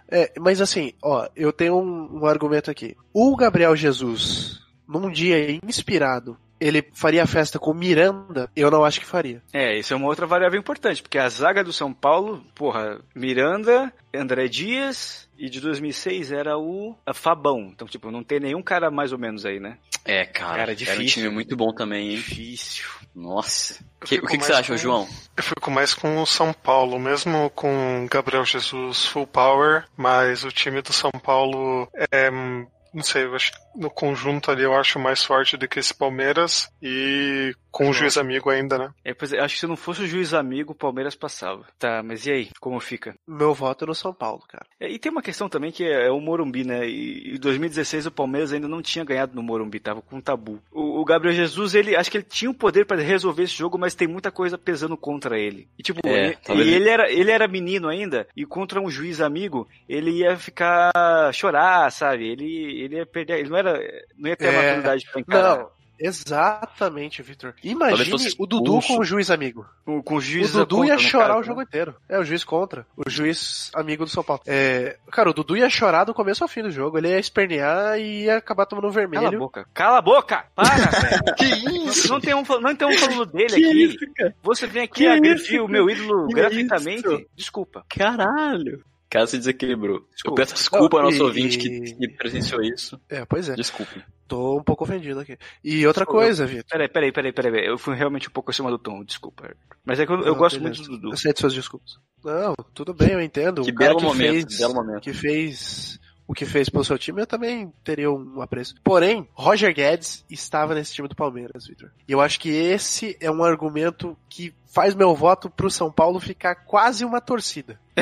É, mas assim, ó, eu tenho um, um argumento aqui. O Gabriel Jesus, num dia inspirado, ele faria festa com Miranda? Eu não acho que faria. É, isso é uma outra variável importante, porque a zaga do São Paulo, porra, Miranda, André Dias e de 2006 era o a Fabão. Então, tipo, não tem nenhum cara mais ou menos aí, né? É, cara, Cara, era um difícil. time muito bom também, hein? Difícil. Nossa. Que- o que, que você acha, com- João? Eu fico mais com o São Paulo, mesmo com Gabriel Jesus full power, mas o time do São Paulo é. hum, Não sei, eu acho que no conjunto ali eu acho mais forte do que esse Palmeiras. E Com o juiz amigo ainda, né? É, pois é, acho que se não fosse o juiz amigo, o Palmeiras passava. Tá, mas e aí? Como fica? Meu voto é no São Paulo, cara. É, e tem uma questão também que é, é o Morumbi, né? E em 2016 o Palmeiras ainda não tinha ganhado no Morumbi, tava com um tabu. O, o Gabriel Jesus, ele acho que ele tinha o poder para resolver esse jogo, mas tem muita coisa pesando contra ele. E tipo, É, ele, e ele era ele era menino ainda e contra um juiz amigo, ele ia ficar chorar, sabe? Ele ele ia perder, ele não era não ia ter a É, maturidade pra encarar. Não, exatamente, Vitor. Imagine o Dudu com o juiz amigo. Com, com o O juiz Dudu contra, ia chorar caso, o jogo né? inteiro. É, o juiz contra. O juiz amigo do São Paulo. É, cara, o Dudu ia chorar do começo ao fim do jogo. Ele ia espernear e ia acabar tomando um Cala a vermelho. boca. Cala a boca! Para, velho. Que isso? Não tem um, não tem um falando dele aqui. Você vem aqui Que agredir isso, o meu ídolo Que gratuitamente. isso? Desculpa. Caralho. Cara, se desequilibrou. Eu Desculpa. peço desculpa ao nosso e- ouvinte que, que presenciou isso. É, pois é. Desculpe. Tô um pouco ofendido aqui. E outra Sou coisa, Vitor. Peraí, peraí, peraí, peraí. Eu fui realmente um pouco acima do tom, desculpa. Mas é que eu, eu gosto beleza. muito do Dudu. Aceito suas desculpas. Não, tudo bem, eu entendo. Que O cara belo que momento, fez, belo momento. que fez o que fez pelo seu time, eu também teria um apreço. Porém, Roger Guedes estava nesse time do Palmeiras, Vitor. E eu acho que esse é um argumento que faz meu voto pro São Paulo ficar quase uma torcida.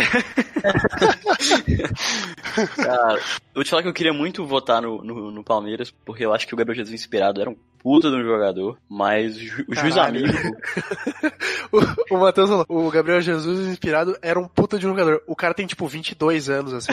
Cara, eu vou te falar que eu queria muito votar no, no, no Palmeiras, porque eu acho que o Gabriel Jesus inspirado era um puta de um jogador, mas o, ju- o juiz amigo. O, o Matheus falou, o Gabriel Jesus inspirado era um puta de jogador. O cara tem tipo 22 anos, assim.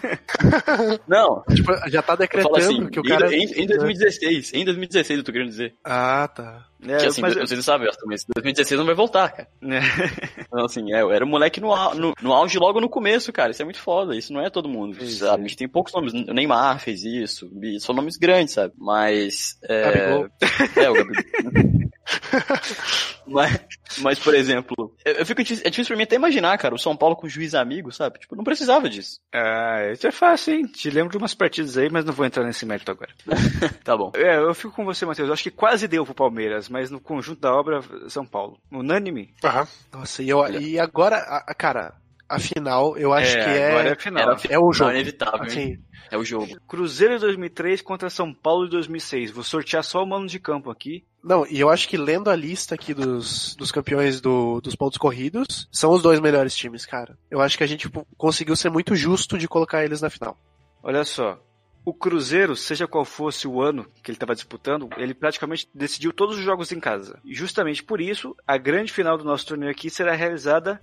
Não, tipo, já tá falo decretando assim, que o cara. em, em 2016, em 2016 eu tô querendo dizer. Ah, tá. É, que assim, mas- vocês não sabem, mas 2016 não vai voltar, cara. né? Então, assim, é, eu era um moleque no, no, no auge logo no começo, cara. Isso é muito foda. Isso não é todo mundo, Sim, sabe? A gente tem poucos nomes. O Neymar fez isso. São nomes grandes, sabe? Mas. É, Gabigol. é o Gabigol. mas, mas, por exemplo, eu, eu fico, é difícil pra mim até imaginar, cara, o São Paulo com juiz amigo, sabe? Tipo, não precisava disso. Ah, isso é fácil, hein? Te lembro de umas partidas aí, mas não vou entrar nesse mérito agora. Tá bom. É, eu fico com você, Matheus. Eu acho que quase deu pro Palmeiras, mas no conjunto da obra, São Paulo. Unânime? Aham. Nossa, e, eu, e agora, a- a- cara, a final, eu acho que agora é. é final. Era É o Não, jogo. é inevitável? Assim, É o jogo. Cruzeiro de 2003 contra São Paulo de 2006. Vou sortear só o mano de campo aqui. não, e eu acho que lendo a lista aqui dos, dos campeões do- dos pontos corridos, são os dois melhores times, cara. Eu acho que a gente tipo, conseguiu ser muito justo de colocar eles na final. Olha só. O Cruzeiro, seja qual fosse o ano que ele estava disputando, ele praticamente decidiu todos os jogos em casa. E justamente por isso, a grande final do nosso torneio aqui será realizada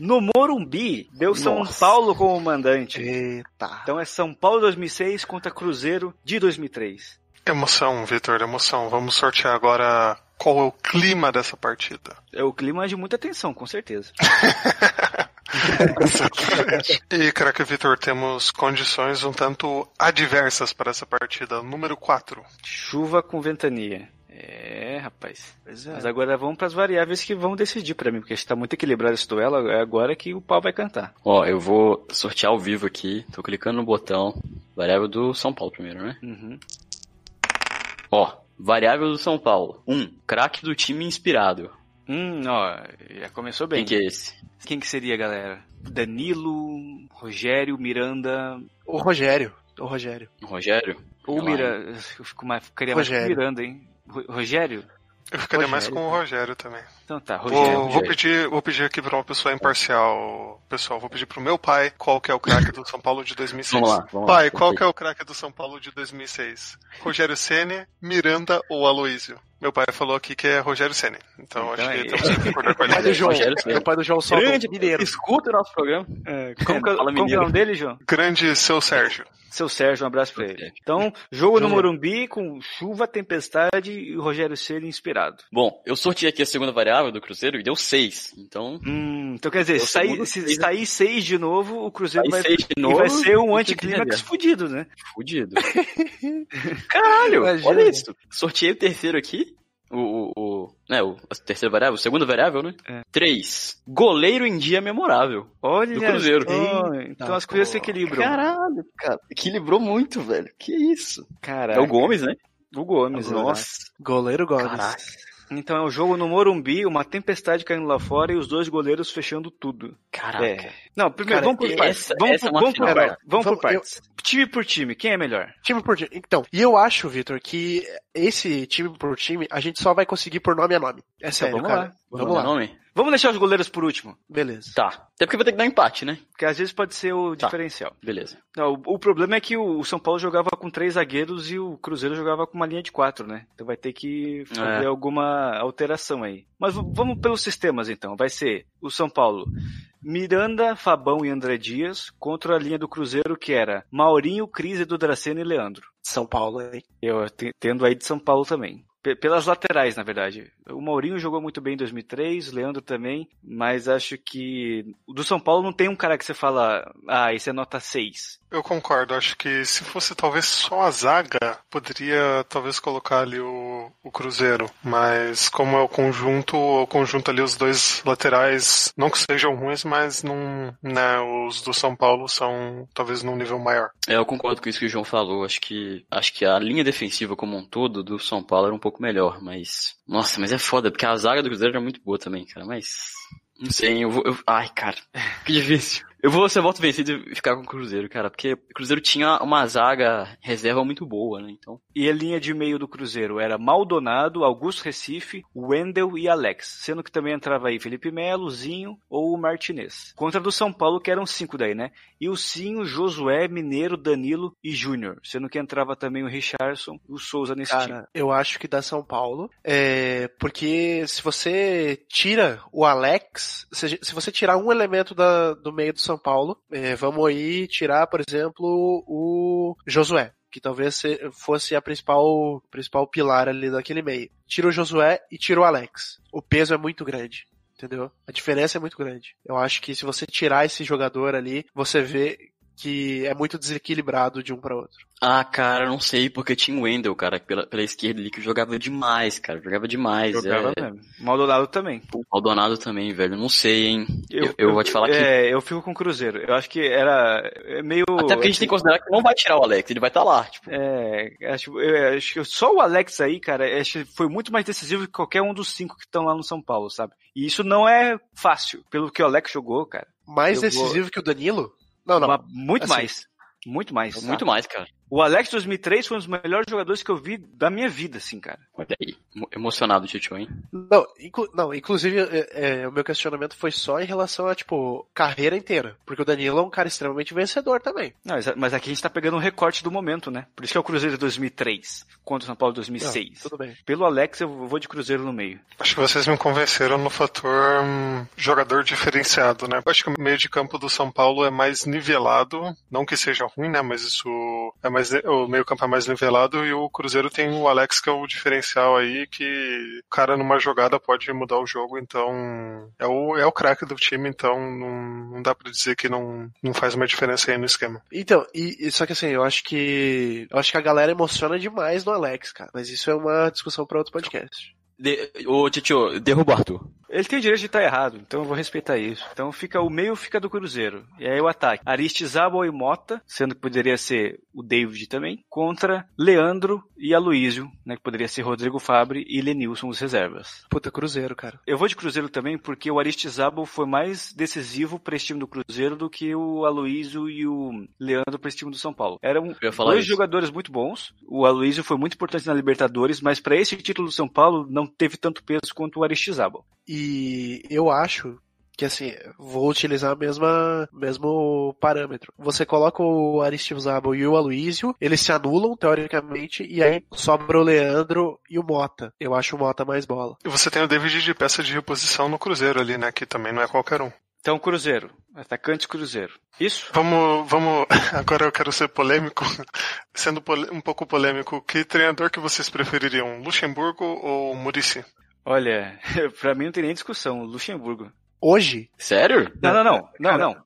no Morumbi. Deu São Nossa. Paulo como mandante. Eita. Então é São Paulo 2006 contra Cruzeiro de 2003. Emoção, Vitor, emoção. Vamos sortear agora qual é o clima dessa partida. É o clima de muita tensão, com certeza. e, craque Vitor, temos condições um tanto adversas para essa partida. Número 4. Chuva com ventania. É, rapaz. Pois é. Mas agora vamos para as variáveis que vão decidir para mim, porque está muito equilibrado esse duelo. É agora que o pau vai cantar. Ó, eu vou sortear ao vivo aqui. Tô clicando no botão. Variável do São Paulo primeiro, né? Uhum. Ó, variável do São Paulo. 1. Um, craque do time inspirado. Hum, ó, já começou bem. Quem que é esse? Quem que seria, galera? Danilo, Rogério, Miranda. O Rogério. O Rogério. Rogério? Ou Miranda. Eu fico mais, mais com Rogério. Miranda, hein? Ro- Rogério? Eu ficaria mais Rogério. com o Rogério também. Então tá, Rogério. Vou, vou pedir, vou pedir aqui para uma pessoa imparcial. Pessoal, vou pedir pro meu pai qual que é o craque do São Paulo de 2006. Vamos lá, vamos pai, lá. qual que é o craque do São Paulo de 2006? Rogério Ceni, Miranda ou Aloísio? Meu pai falou aqui que é Rogério Ceni. Então, Então acho é que temos que concordar com O pai ele. do João. Rogério Ceni. O pai do João solta Grande mineiro. Escuta o nosso programa. É, como, que, é- Fala como que é o nome dele, João? Grande seu Sérgio. Seu Sérgio, um abraço pra ele. Então, jogo no. Morumbi com chuva, tempestade e o Rogério Ceni inspirado. Bom, eu sorteei aqui a segunda variável do Cruzeiro e deu 6. Então, Hum, então quer dizer, sair, se seis, sair seis de novo, o Cruzeiro vai, 6 de e novo. vai ser um anticlímax fudido, né? Fudido. Caralho, Imagina. olha isso. Sorteei o terceiro aqui. O, o, o, né, o a terceira variável, o segundo variável, né? É. 3. Goleiro em dia memorável. Olha Do Cruzeiro. só, então as coisas se equilibram. Caralho, cara. Equilibrou muito, velho. Que isso? Caraca. É o Gomes, né? O Gomes, né? Nossa. Goleiro Gomes. Caraca. Então é um jogo no Morumbi, uma tempestade caindo lá fora e os dois goleiros fechando tudo. Caraca. É. Não, primeiro, Cara, vamos por essa- partes. essa Vamos, é por, uma vamos por partes. Vamos por Vamos- eu- partes. Time por time, quem é melhor? Time por time. Então, e eu acho, Vitor, que esse time por time a gente só vai conseguir por nome a nome. É sério, vamos cara. lá. Vamos lá. Nome? Vamos deixar os goleiros por último, Beleza. Tá. Até porque vai ter que dar empate, né? porque às vezes pode ser o Tá. diferencial. Beleza. Não, o, o problema é que o, São Paulo jogava com três zagueiros e o Cruzeiro jogava com uma linha de quatro, né? Então vai ter que fazer É. alguma alteração aí. Mas vamos pelos sistemas então. Vai ser o São Paulo. Miranda, Fabão e André Dias contra a linha do Cruzeiro que era Maurinho, Cris, Edu Dracena e Leandro. São Paulo, hein? Eu te- tendo aí de São Paulo também. Pe- Pelas laterais, na verdade. O Maurinho jogou muito bem em 2003, o Leandro também, mas acho que do São Paulo não tem um cara que você fala, ah, esse é nota 6. Eu concordo, acho que se fosse talvez só a zaga, poderia talvez colocar ali o, o Cruzeiro. Mas como é o conjunto, o conjunto ali, os dois laterais, não que sejam ruins, mas não, né, os do São Paulo são talvez num nível maior. É, eu concordo com isso que o João falou. Acho que acho que a linha defensiva como um todo do São Paulo era um pouco melhor, mas nossa, mas é foda porque a zaga do Cruzeiro era muito boa também, cara. Mas não sei, eu vou, eu- ai, cara, que difícil. Eu vou ser voto vencido e ficar com o Cruzeiro, cara, porque o Cruzeiro tinha uma zaga reserva muito boa, né? Então, E a linha de meio do Cruzeiro era Maldonado, Augusto Recife, Wendel e Alex. Sendo que também entrava aí Felipe Melo, Zinho ou Martinez. Contra do São Paulo, que eram cinco daí, né? E o Zinho, Josué, Mineiro, Danilo e Júnior. Sendo que entrava também o Richardson e o Souza nesse time. Cara, eu acho que dá São Paulo. É, porque se você tira o Alex, se, se você tirar um elemento da- do meio do São Paulo, é, vamos aí tirar, por exemplo, o Josué. Que talvez se- fosse a principal, principal pilar ali daquele meio. Tira o Josué e tira o Alex. O peso é muito grande. Entendeu? A diferença é muito grande. Eu acho que se você tirar esse jogador ali, você vê que é muito desequilibrado de um para outro. ah, cara, não sei, porque tinha o Wendel, cara, pela, pela esquerda ali que jogava demais, cara, jogava demais. Jogava é, mesmo. Maldonado também. o Maldonado também, velho, não sei, hein. Eu, eu vou te falar que É, eu fico com o Cruzeiro. Eu acho que era é meio. Até porque a gente tem que considerar que não vai tirar o Alex, ele vai estar lá, tipo. É, acho, eu, acho que só o Alex aí, cara, acho que foi muito mais decisivo que qualquer um dos cinco que estão lá no São Paulo, sabe? E isso não é fácil, pelo que o Alex jogou, cara. Mais Eu vou- decisivo que o Danilo? Não, não. Muito assim, mais. Muito mais. Muito mais, cara. O Alex 2003 foi um dos melhores jogadores que eu vi da minha vida, assim, cara. Olha aí. emo- Emocionado, Tio, hein? Não, inclu- não inclusive, é, é, o meu questionamento foi só em relação a, tipo, carreira inteira. Porque o Danilo é um cara extremamente vencedor também. Não, mas- mas aqui a gente tá pegando um recorte do momento, né? Por isso que é o Cruzeiro de 2003 contra o São Paulo de 2006. Não, tudo bem. Pelo Alex, eu vou de Cruzeiro no meio. Acho que vocês me convenceram no fator hum, jogador diferenciado, né? Acho que o meio de campo do São Paulo é mais nivelado, não que seja ruim, né? Mas isso é mais o meio campo é mais nivelado e o Cruzeiro tem o Alex que é o diferencial aí que o cara numa jogada pode mudar o jogo, então é o é o craque do time, então não, não dá pra dizer que não não faz uma diferença aí no esquema. Então, e, e- só que assim, eu acho que. Eu acho que a galera emociona demais no Alex, cara. Mas isso é uma discussão para outro podcast. De... Ô, Tio, derruba o Arthur. Ele tem o direito de estar errado, então eu vou respeitar isso. Então fica o meio fica do Cruzeiro. E aí o ataque. Aristizábal e Mota, sendo que poderia ser o David também, contra Leandro e Aloísio, né, que poderia ser Rodrigo Fabre e Lenilson os reservas. Puta, Cruzeiro, cara. Eu vou de Cruzeiro também porque o Aristizábal foi mais decisivo para esse time do Cruzeiro do que o Aloísio e o Leandro para esse time do São Paulo. Eram Eu ia falar dois isso. jogadores muito bons. O Aloísio foi muito importante na Libertadores, mas para esse título do São Paulo não teve tanto peso quanto o Aristizábal. E eu acho que assim, vou utilizar a mesma mesmo parâmetro. Você coloca o Aristizábal e o Aloísio, eles se anulam teoricamente e aí sobra o Leandro e o Mota. Eu acho o Mota mais bola. E você tem o David de peça de reposição no Cruzeiro ali, né? Que também não é qualquer um. Então, Cruzeiro. Atacante Cruzeiro. Isso? Vamos, vamos. Agora eu quero ser polêmico. Sendo um pouco polêmico, que treinador que vocês prefeririam? Luxemburgo ou Murici? Olha, pra mim não tem nem discussão. Luxemburgo. Hoje, Sério? Não, não, não. Não, não.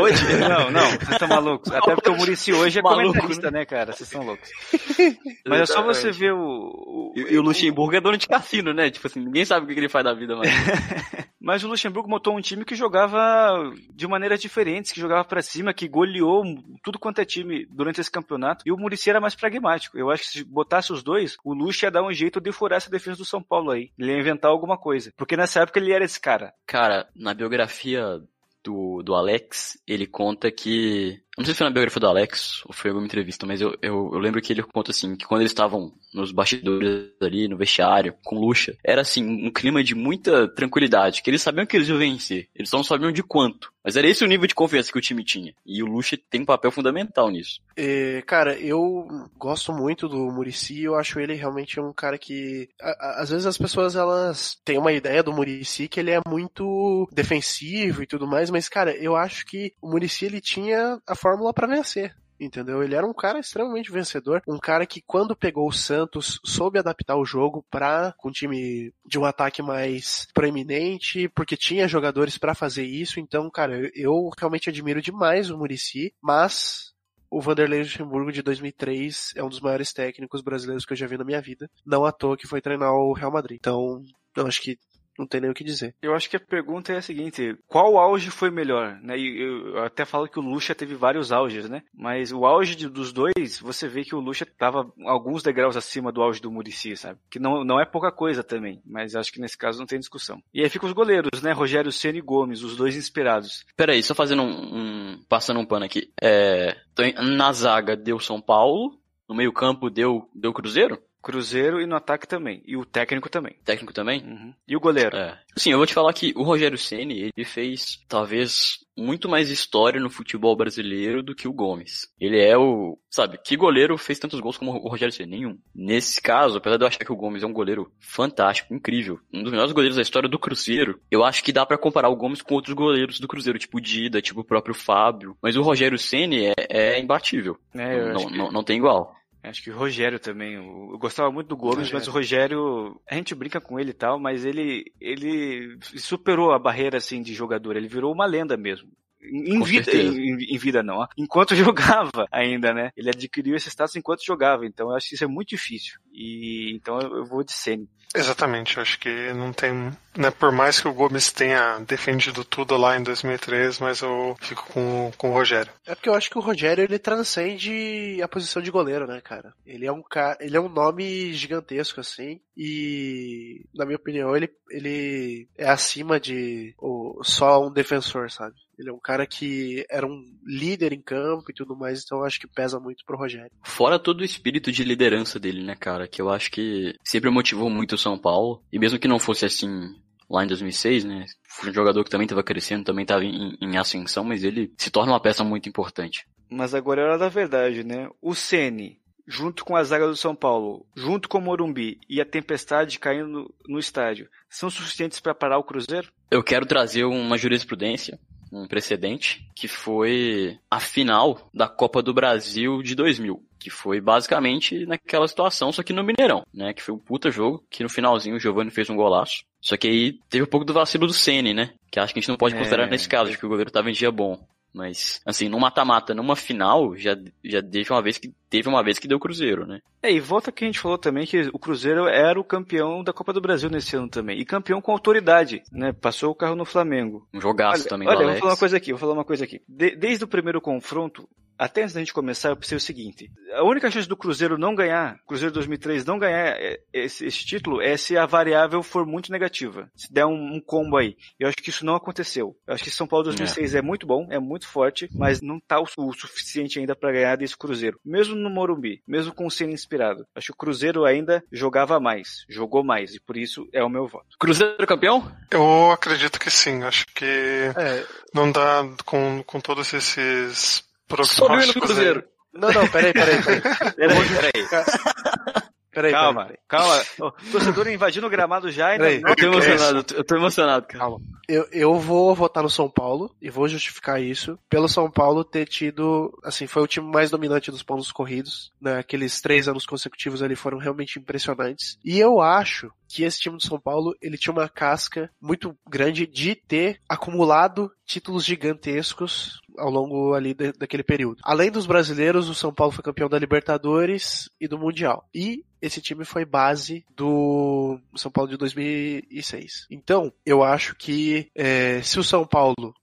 Hoje? Não, não. Vocês estão malucos. Até porque o Murici hoje é Maluco, comentarista, né, cara? Vocês são loucos. Mas é só você ver o... o- E, o Luxemburgo é dono de cassino, né? Tipo assim, ninguém sabe o que que ele faz da vida mais. Mas o Luxemburgo montou um time que jogava de maneiras diferentes, que jogava para cima, que goleou tudo quanto é time durante esse campeonato. E o Murici era mais pragmático. Eu acho que se botasse os dois, o Luxo ia dar um jeito de furar essa defesa do São Paulo aí. Ele ia inventar alguma coisa. Porque nessa época ele era esse cara. Cara, na biografia do, do Alex, ele conta que não sei se foi na biografia do Alex ou foi alguma entrevista, mas eu, eu, eu, lembro que ele conta assim, que quando eles estavam nos bastidores ali, no vestiário, com Lucha, era assim, um clima de muita tranquilidade, que eles sabiam que eles iam vencer, eles só não sabiam de quanto. Mas era esse o nível de confiança que o time tinha. E o Lucha tem um papel fundamental nisso. É, cara, eu gosto muito do Murici, eu acho ele realmente um cara que. A, a, às vezes as pessoas elas têm uma ideia do Murici que ele é muito defensivo e tudo mais, mas, cara, eu acho que o Murici ele tinha a fórmula para vencer entendeu? Ele era um cara extremamente vencedor, um cara que quando pegou o Santos soube adaptar o jogo para um time de um ataque mais proeminente, porque tinha jogadores para fazer isso. Então, cara, eu realmente admiro demais o Murici, mas o Vanderlei Luxemburgo de 2003 é um dos maiores técnicos brasileiros que eu já vi na minha vida. Não à toa que foi treinar o Real Madrid. Então, eu acho que não tem nem o que dizer. Eu acho que a pergunta é a seguinte: qual auge foi melhor? Né? Eu até falo que o Lucha teve vários auges, né? Mas o auge dos dois, você vê que o Lucha estava alguns degraus acima do auge do Murici, sabe? Que não, não é pouca coisa também, mas acho que nesse caso não tem discussão. E aí ficam os goleiros, né? Rogério Ceni e Gomes, os dois inspirados. Peraí, só fazendo um, um passando um pano aqui. É, na zaga deu São Paulo, no meio campo deu deu Cruzeiro? Cruzeiro e no ataque também. E o técnico também. Técnico também? Uhum. E o goleiro? É. Sim, eu vou te falar que o Rogério Ceni ele fez talvez muito mais história no futebol brasileiro do que o Gomes. Ele é o, sabe, que goleiro fez tantos gols como o Rogério Ceni? Nenhum. Nesse caso, apesar de eu achar que o Gomes é um goleiro fantástico, incrível, um dos melhores goleiros da história do Cruzeiro, eu acho que dá para comparar o Gomes com outros goleiros do Cruzeiro, tipo Dida, tipo o próprio Fábio. Mas o Rogério Ceni é, é imbatível. É, não, não, não tem igual. Acho que o Rogério também. Eu gostava muito do Gomes, mas o Rogério, a gente brinca com ele e tal, mas ele, ele superou a barreira assim de jogador. Ele virou uma lenda mesmo. Em vida, em, em, vida não, enquanto jogava ainda, né? Ele adquiriu esse status enquanto jogava, então eu acho que isso é muito difícil. E então eu vou de Sene. Exatamente, eu acho que não tem, né, por mais que o Gomes tenha defendido tudo lá em 2003, mas eu fico com, com o Rogério. É porque eu acho que o Rogério ele transcende a posição de goleiro, né, cara? Ele é um cara, ele é um nome gigantesco assim, e na minha opinião ele, ele é acima de o, só um defensor, sabe? Ele é um cara que era um líder em campo e tudo mais, então eu acho que pesa muito pro Rogério. Fora todo o espírito de liderança dele, né, cara? Que eu acho que sempre motivou muito o São Paulo. E mesmo que não fosse assim lá em 2006, né? Foi um jogador que também estava crescendo, também estava em, em, ascensão, mas ele se torna uma peça muito importante. Mas agora é hora da verdade, né? O Ceni, junto com a zaga do São Paulo, junto com o Morumbi e a tempestade caindo no, no estádio, são suficientes para parar o Cruzeiro? Eu quero trazer uma jurisprudência um precedente, que foi a final da Copa do Brasil de 2000 que foi basicamente naquela situação, só que no Mineirão, né? Que foi um puta jogo, que no finalzinho o Giovanni fez um golaço. Só que aí teve um pouco do vacilo do Sene, né? Que acho que a gente não pode considerar é... nesse caso, de que o goleiro tava em dia bom. Mas, assim, no mata-mata, numa final, já, já teve uma vez que teve uma vez que deu Cruzeiro, né? É, e volta que a gente falou também que o Cruzeiro era o campeão da Copa do Brasil nesse ano também. E campeão com autoridade, né? Passou o carro no Flamengo. Um jogaço olha, também Olha, vou falar uma coisa aqui, vou falar uma coisa aqui. De, desde o primeiro confronto, até antes da gente começar, eu pensei o seguinte: a única chance do Cruzeiro não ganhar, Cruzeiro 2003 não ganhar é, esse, esse título é se a variável for muito negativa. Se der um, um, combo aí. Eu acho que isso não aconteceu. Eu acho que São Paulo 2006 é, é muito bom, é muito forte, mas não tá o, o suficiente ainda para ganhar desse Cruzeiro. Mesmo no Morumbi, mesmo com o sendo inspirado. Acho que o Cruzeiro ainda jogava mais, jogou mais, e por isso é o meu voto. Cruzeiro campeão? Eu acredito que sim. Acho que é. não dá com, com todos esses prognósticos. Cruzeiro. Não, não, peraí, peraí, peraí. peraí, peraí. Peraí, calma, peraí. calma. O torcedor invadindo o gramado já e peraí, Eu tô emocionado, eu tô emocionado, cara. Calma. Eu, eu vou votar no São Paulo e vou justificar isso pelo São Paulo ter tido, assim, foi o time mais dominante dos pontos corridos, né? Aqueles três anos consecutivos ali foram realmente impressionantes. E eu acho que esse time do São Paulo, ele tinha uma casca muito grande de ter acumulado títulos gigantescos ao longo ali daquele período. Além dos brasileiros, o São Paulo foi campeão da Libertadores e do Mundial. E esse time foi base do São Paulo de 2006. Então, eu acho que é, se o São Paulo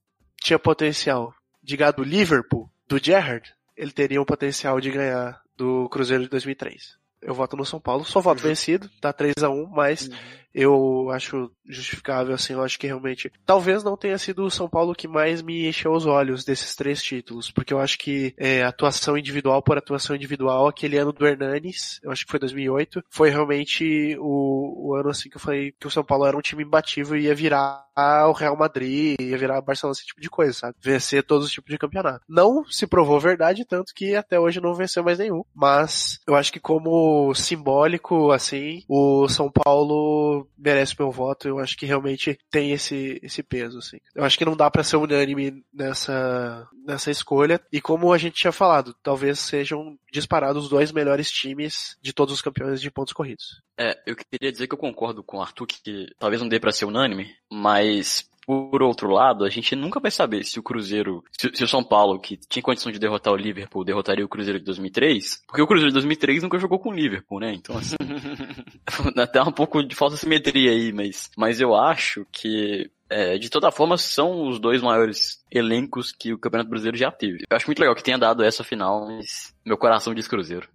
tinha potencial de ganhar do Liverpool, do Gerrard, ele teria o potencial de ganhar do Cruzeiro de 2003. Eu voto no São Paulo, só voto uhum. vencido, tá 3 a 1 mas uhum eu acho justificável, assim, eu acho que realmente, talvez não tenha sido o São Paulo que mais me encheu os olhos desses três títulos, porque eu acho que é, atuação individual por atuação individual, aquele ano do Hernanes, eu acho que foi 2008, foi realmente o, o ano, assim, que eu falei que o São Paulo era um time imbatível e ia virar o Real Madrid, ia virar o Barcelona, esse tipo de coisa, sabe? Vencer todos os tipos de campeonato. Não se provou verdade, tanto que até hoje não venceu mais nenhum, mas eu acho que como simbólico, assim, o São Paulo merece meu voto. Eu acho que realmente tem esse, esse peso, assim. Eu acho que não dá para ser unânime nessa, nessa escolha. E como a gente tinha falado, talvez sejam disparados os dois melhores times de todos os campeões de pontos corridos. É, eu queria dizer que eu concordo com o Arthur que talvez não dê para ser unânime, mas por outro lado, a gente nunca vai saber se o Cruzeiro, se, se, o São Paulo, que tinha condição de derrotar o Liverpool, derrotaria o Cruzeiro de 2003, porque o Cruzeiro de 2003 nunca jogou com o Liverpool, né? Então, assim, até um pouco de falsa simetria aí, mas, mas eu acho que é, de toda forma, são os dois maiores elencos que o Campeonato Brasileiro já teve. Eu acho muito legal que tenha dado essa final, mas meu coração diz Cruzeiro.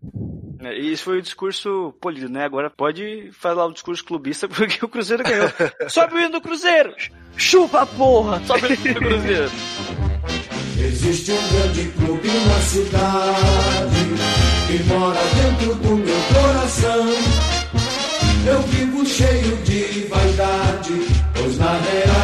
É, e esse foi o discurso polido, né? Agora pode falar o discurso clubista porque o Cruzeiro ganhou. Sobe o hino do Cruzeiro! Chupa porra! Sobe o hino do Cruzeiro! Existe um grande clube na cidade que mora dentro do meu coração. Eu vivo cheio de vaidade, pois na realidade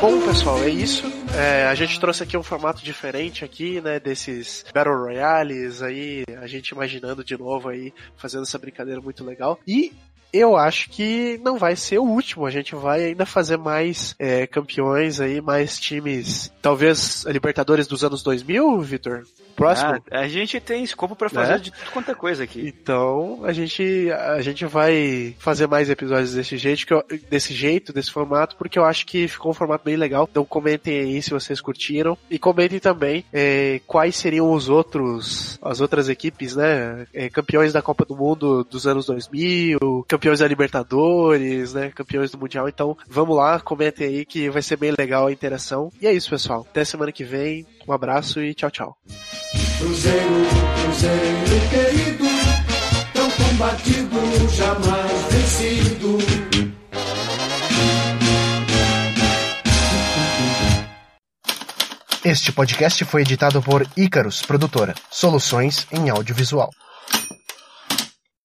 Bom, pessoal, é isso. É, a gente trouxe aqui um formato diferente aqui, né, desses Battle Royales aí, a gente imaginando de novo aí, fazendo essa brincadeira muito legal. E eu acho que não vai ser o último. A gente vai ainda fazer mais é, campeões aí, mais times. Talvez a Libertadores dos anos 2000, Vitor? Próximo? Ah, a gente tem escopo para fazer é? de tudo quanto é coisa aqui. Então, a gente, a gente vai fazer mais episódios desse jeito, que eu, desse jeito, desse formato, porque eu acho que ficou um formato bem legal. Então comentem aí se vocês curtiram. E comentem também é, quais seriam os outros, as outras equipes, né? É, campeões da Copa do Mundo dos anos 2000, campeões da Libertadores, né? Campeões do Mundial. Então, vamos lá, comentem aí que vai ser bem legal a interação. E é isso, pessoal. Até semana que vem. Um abraço e tchau, tchau. Cruzeiro, Cruzeiro querido, tão combatido, jamais vencido. Este podcast foi editado por Icarus Produtora, soluções em audiovisual.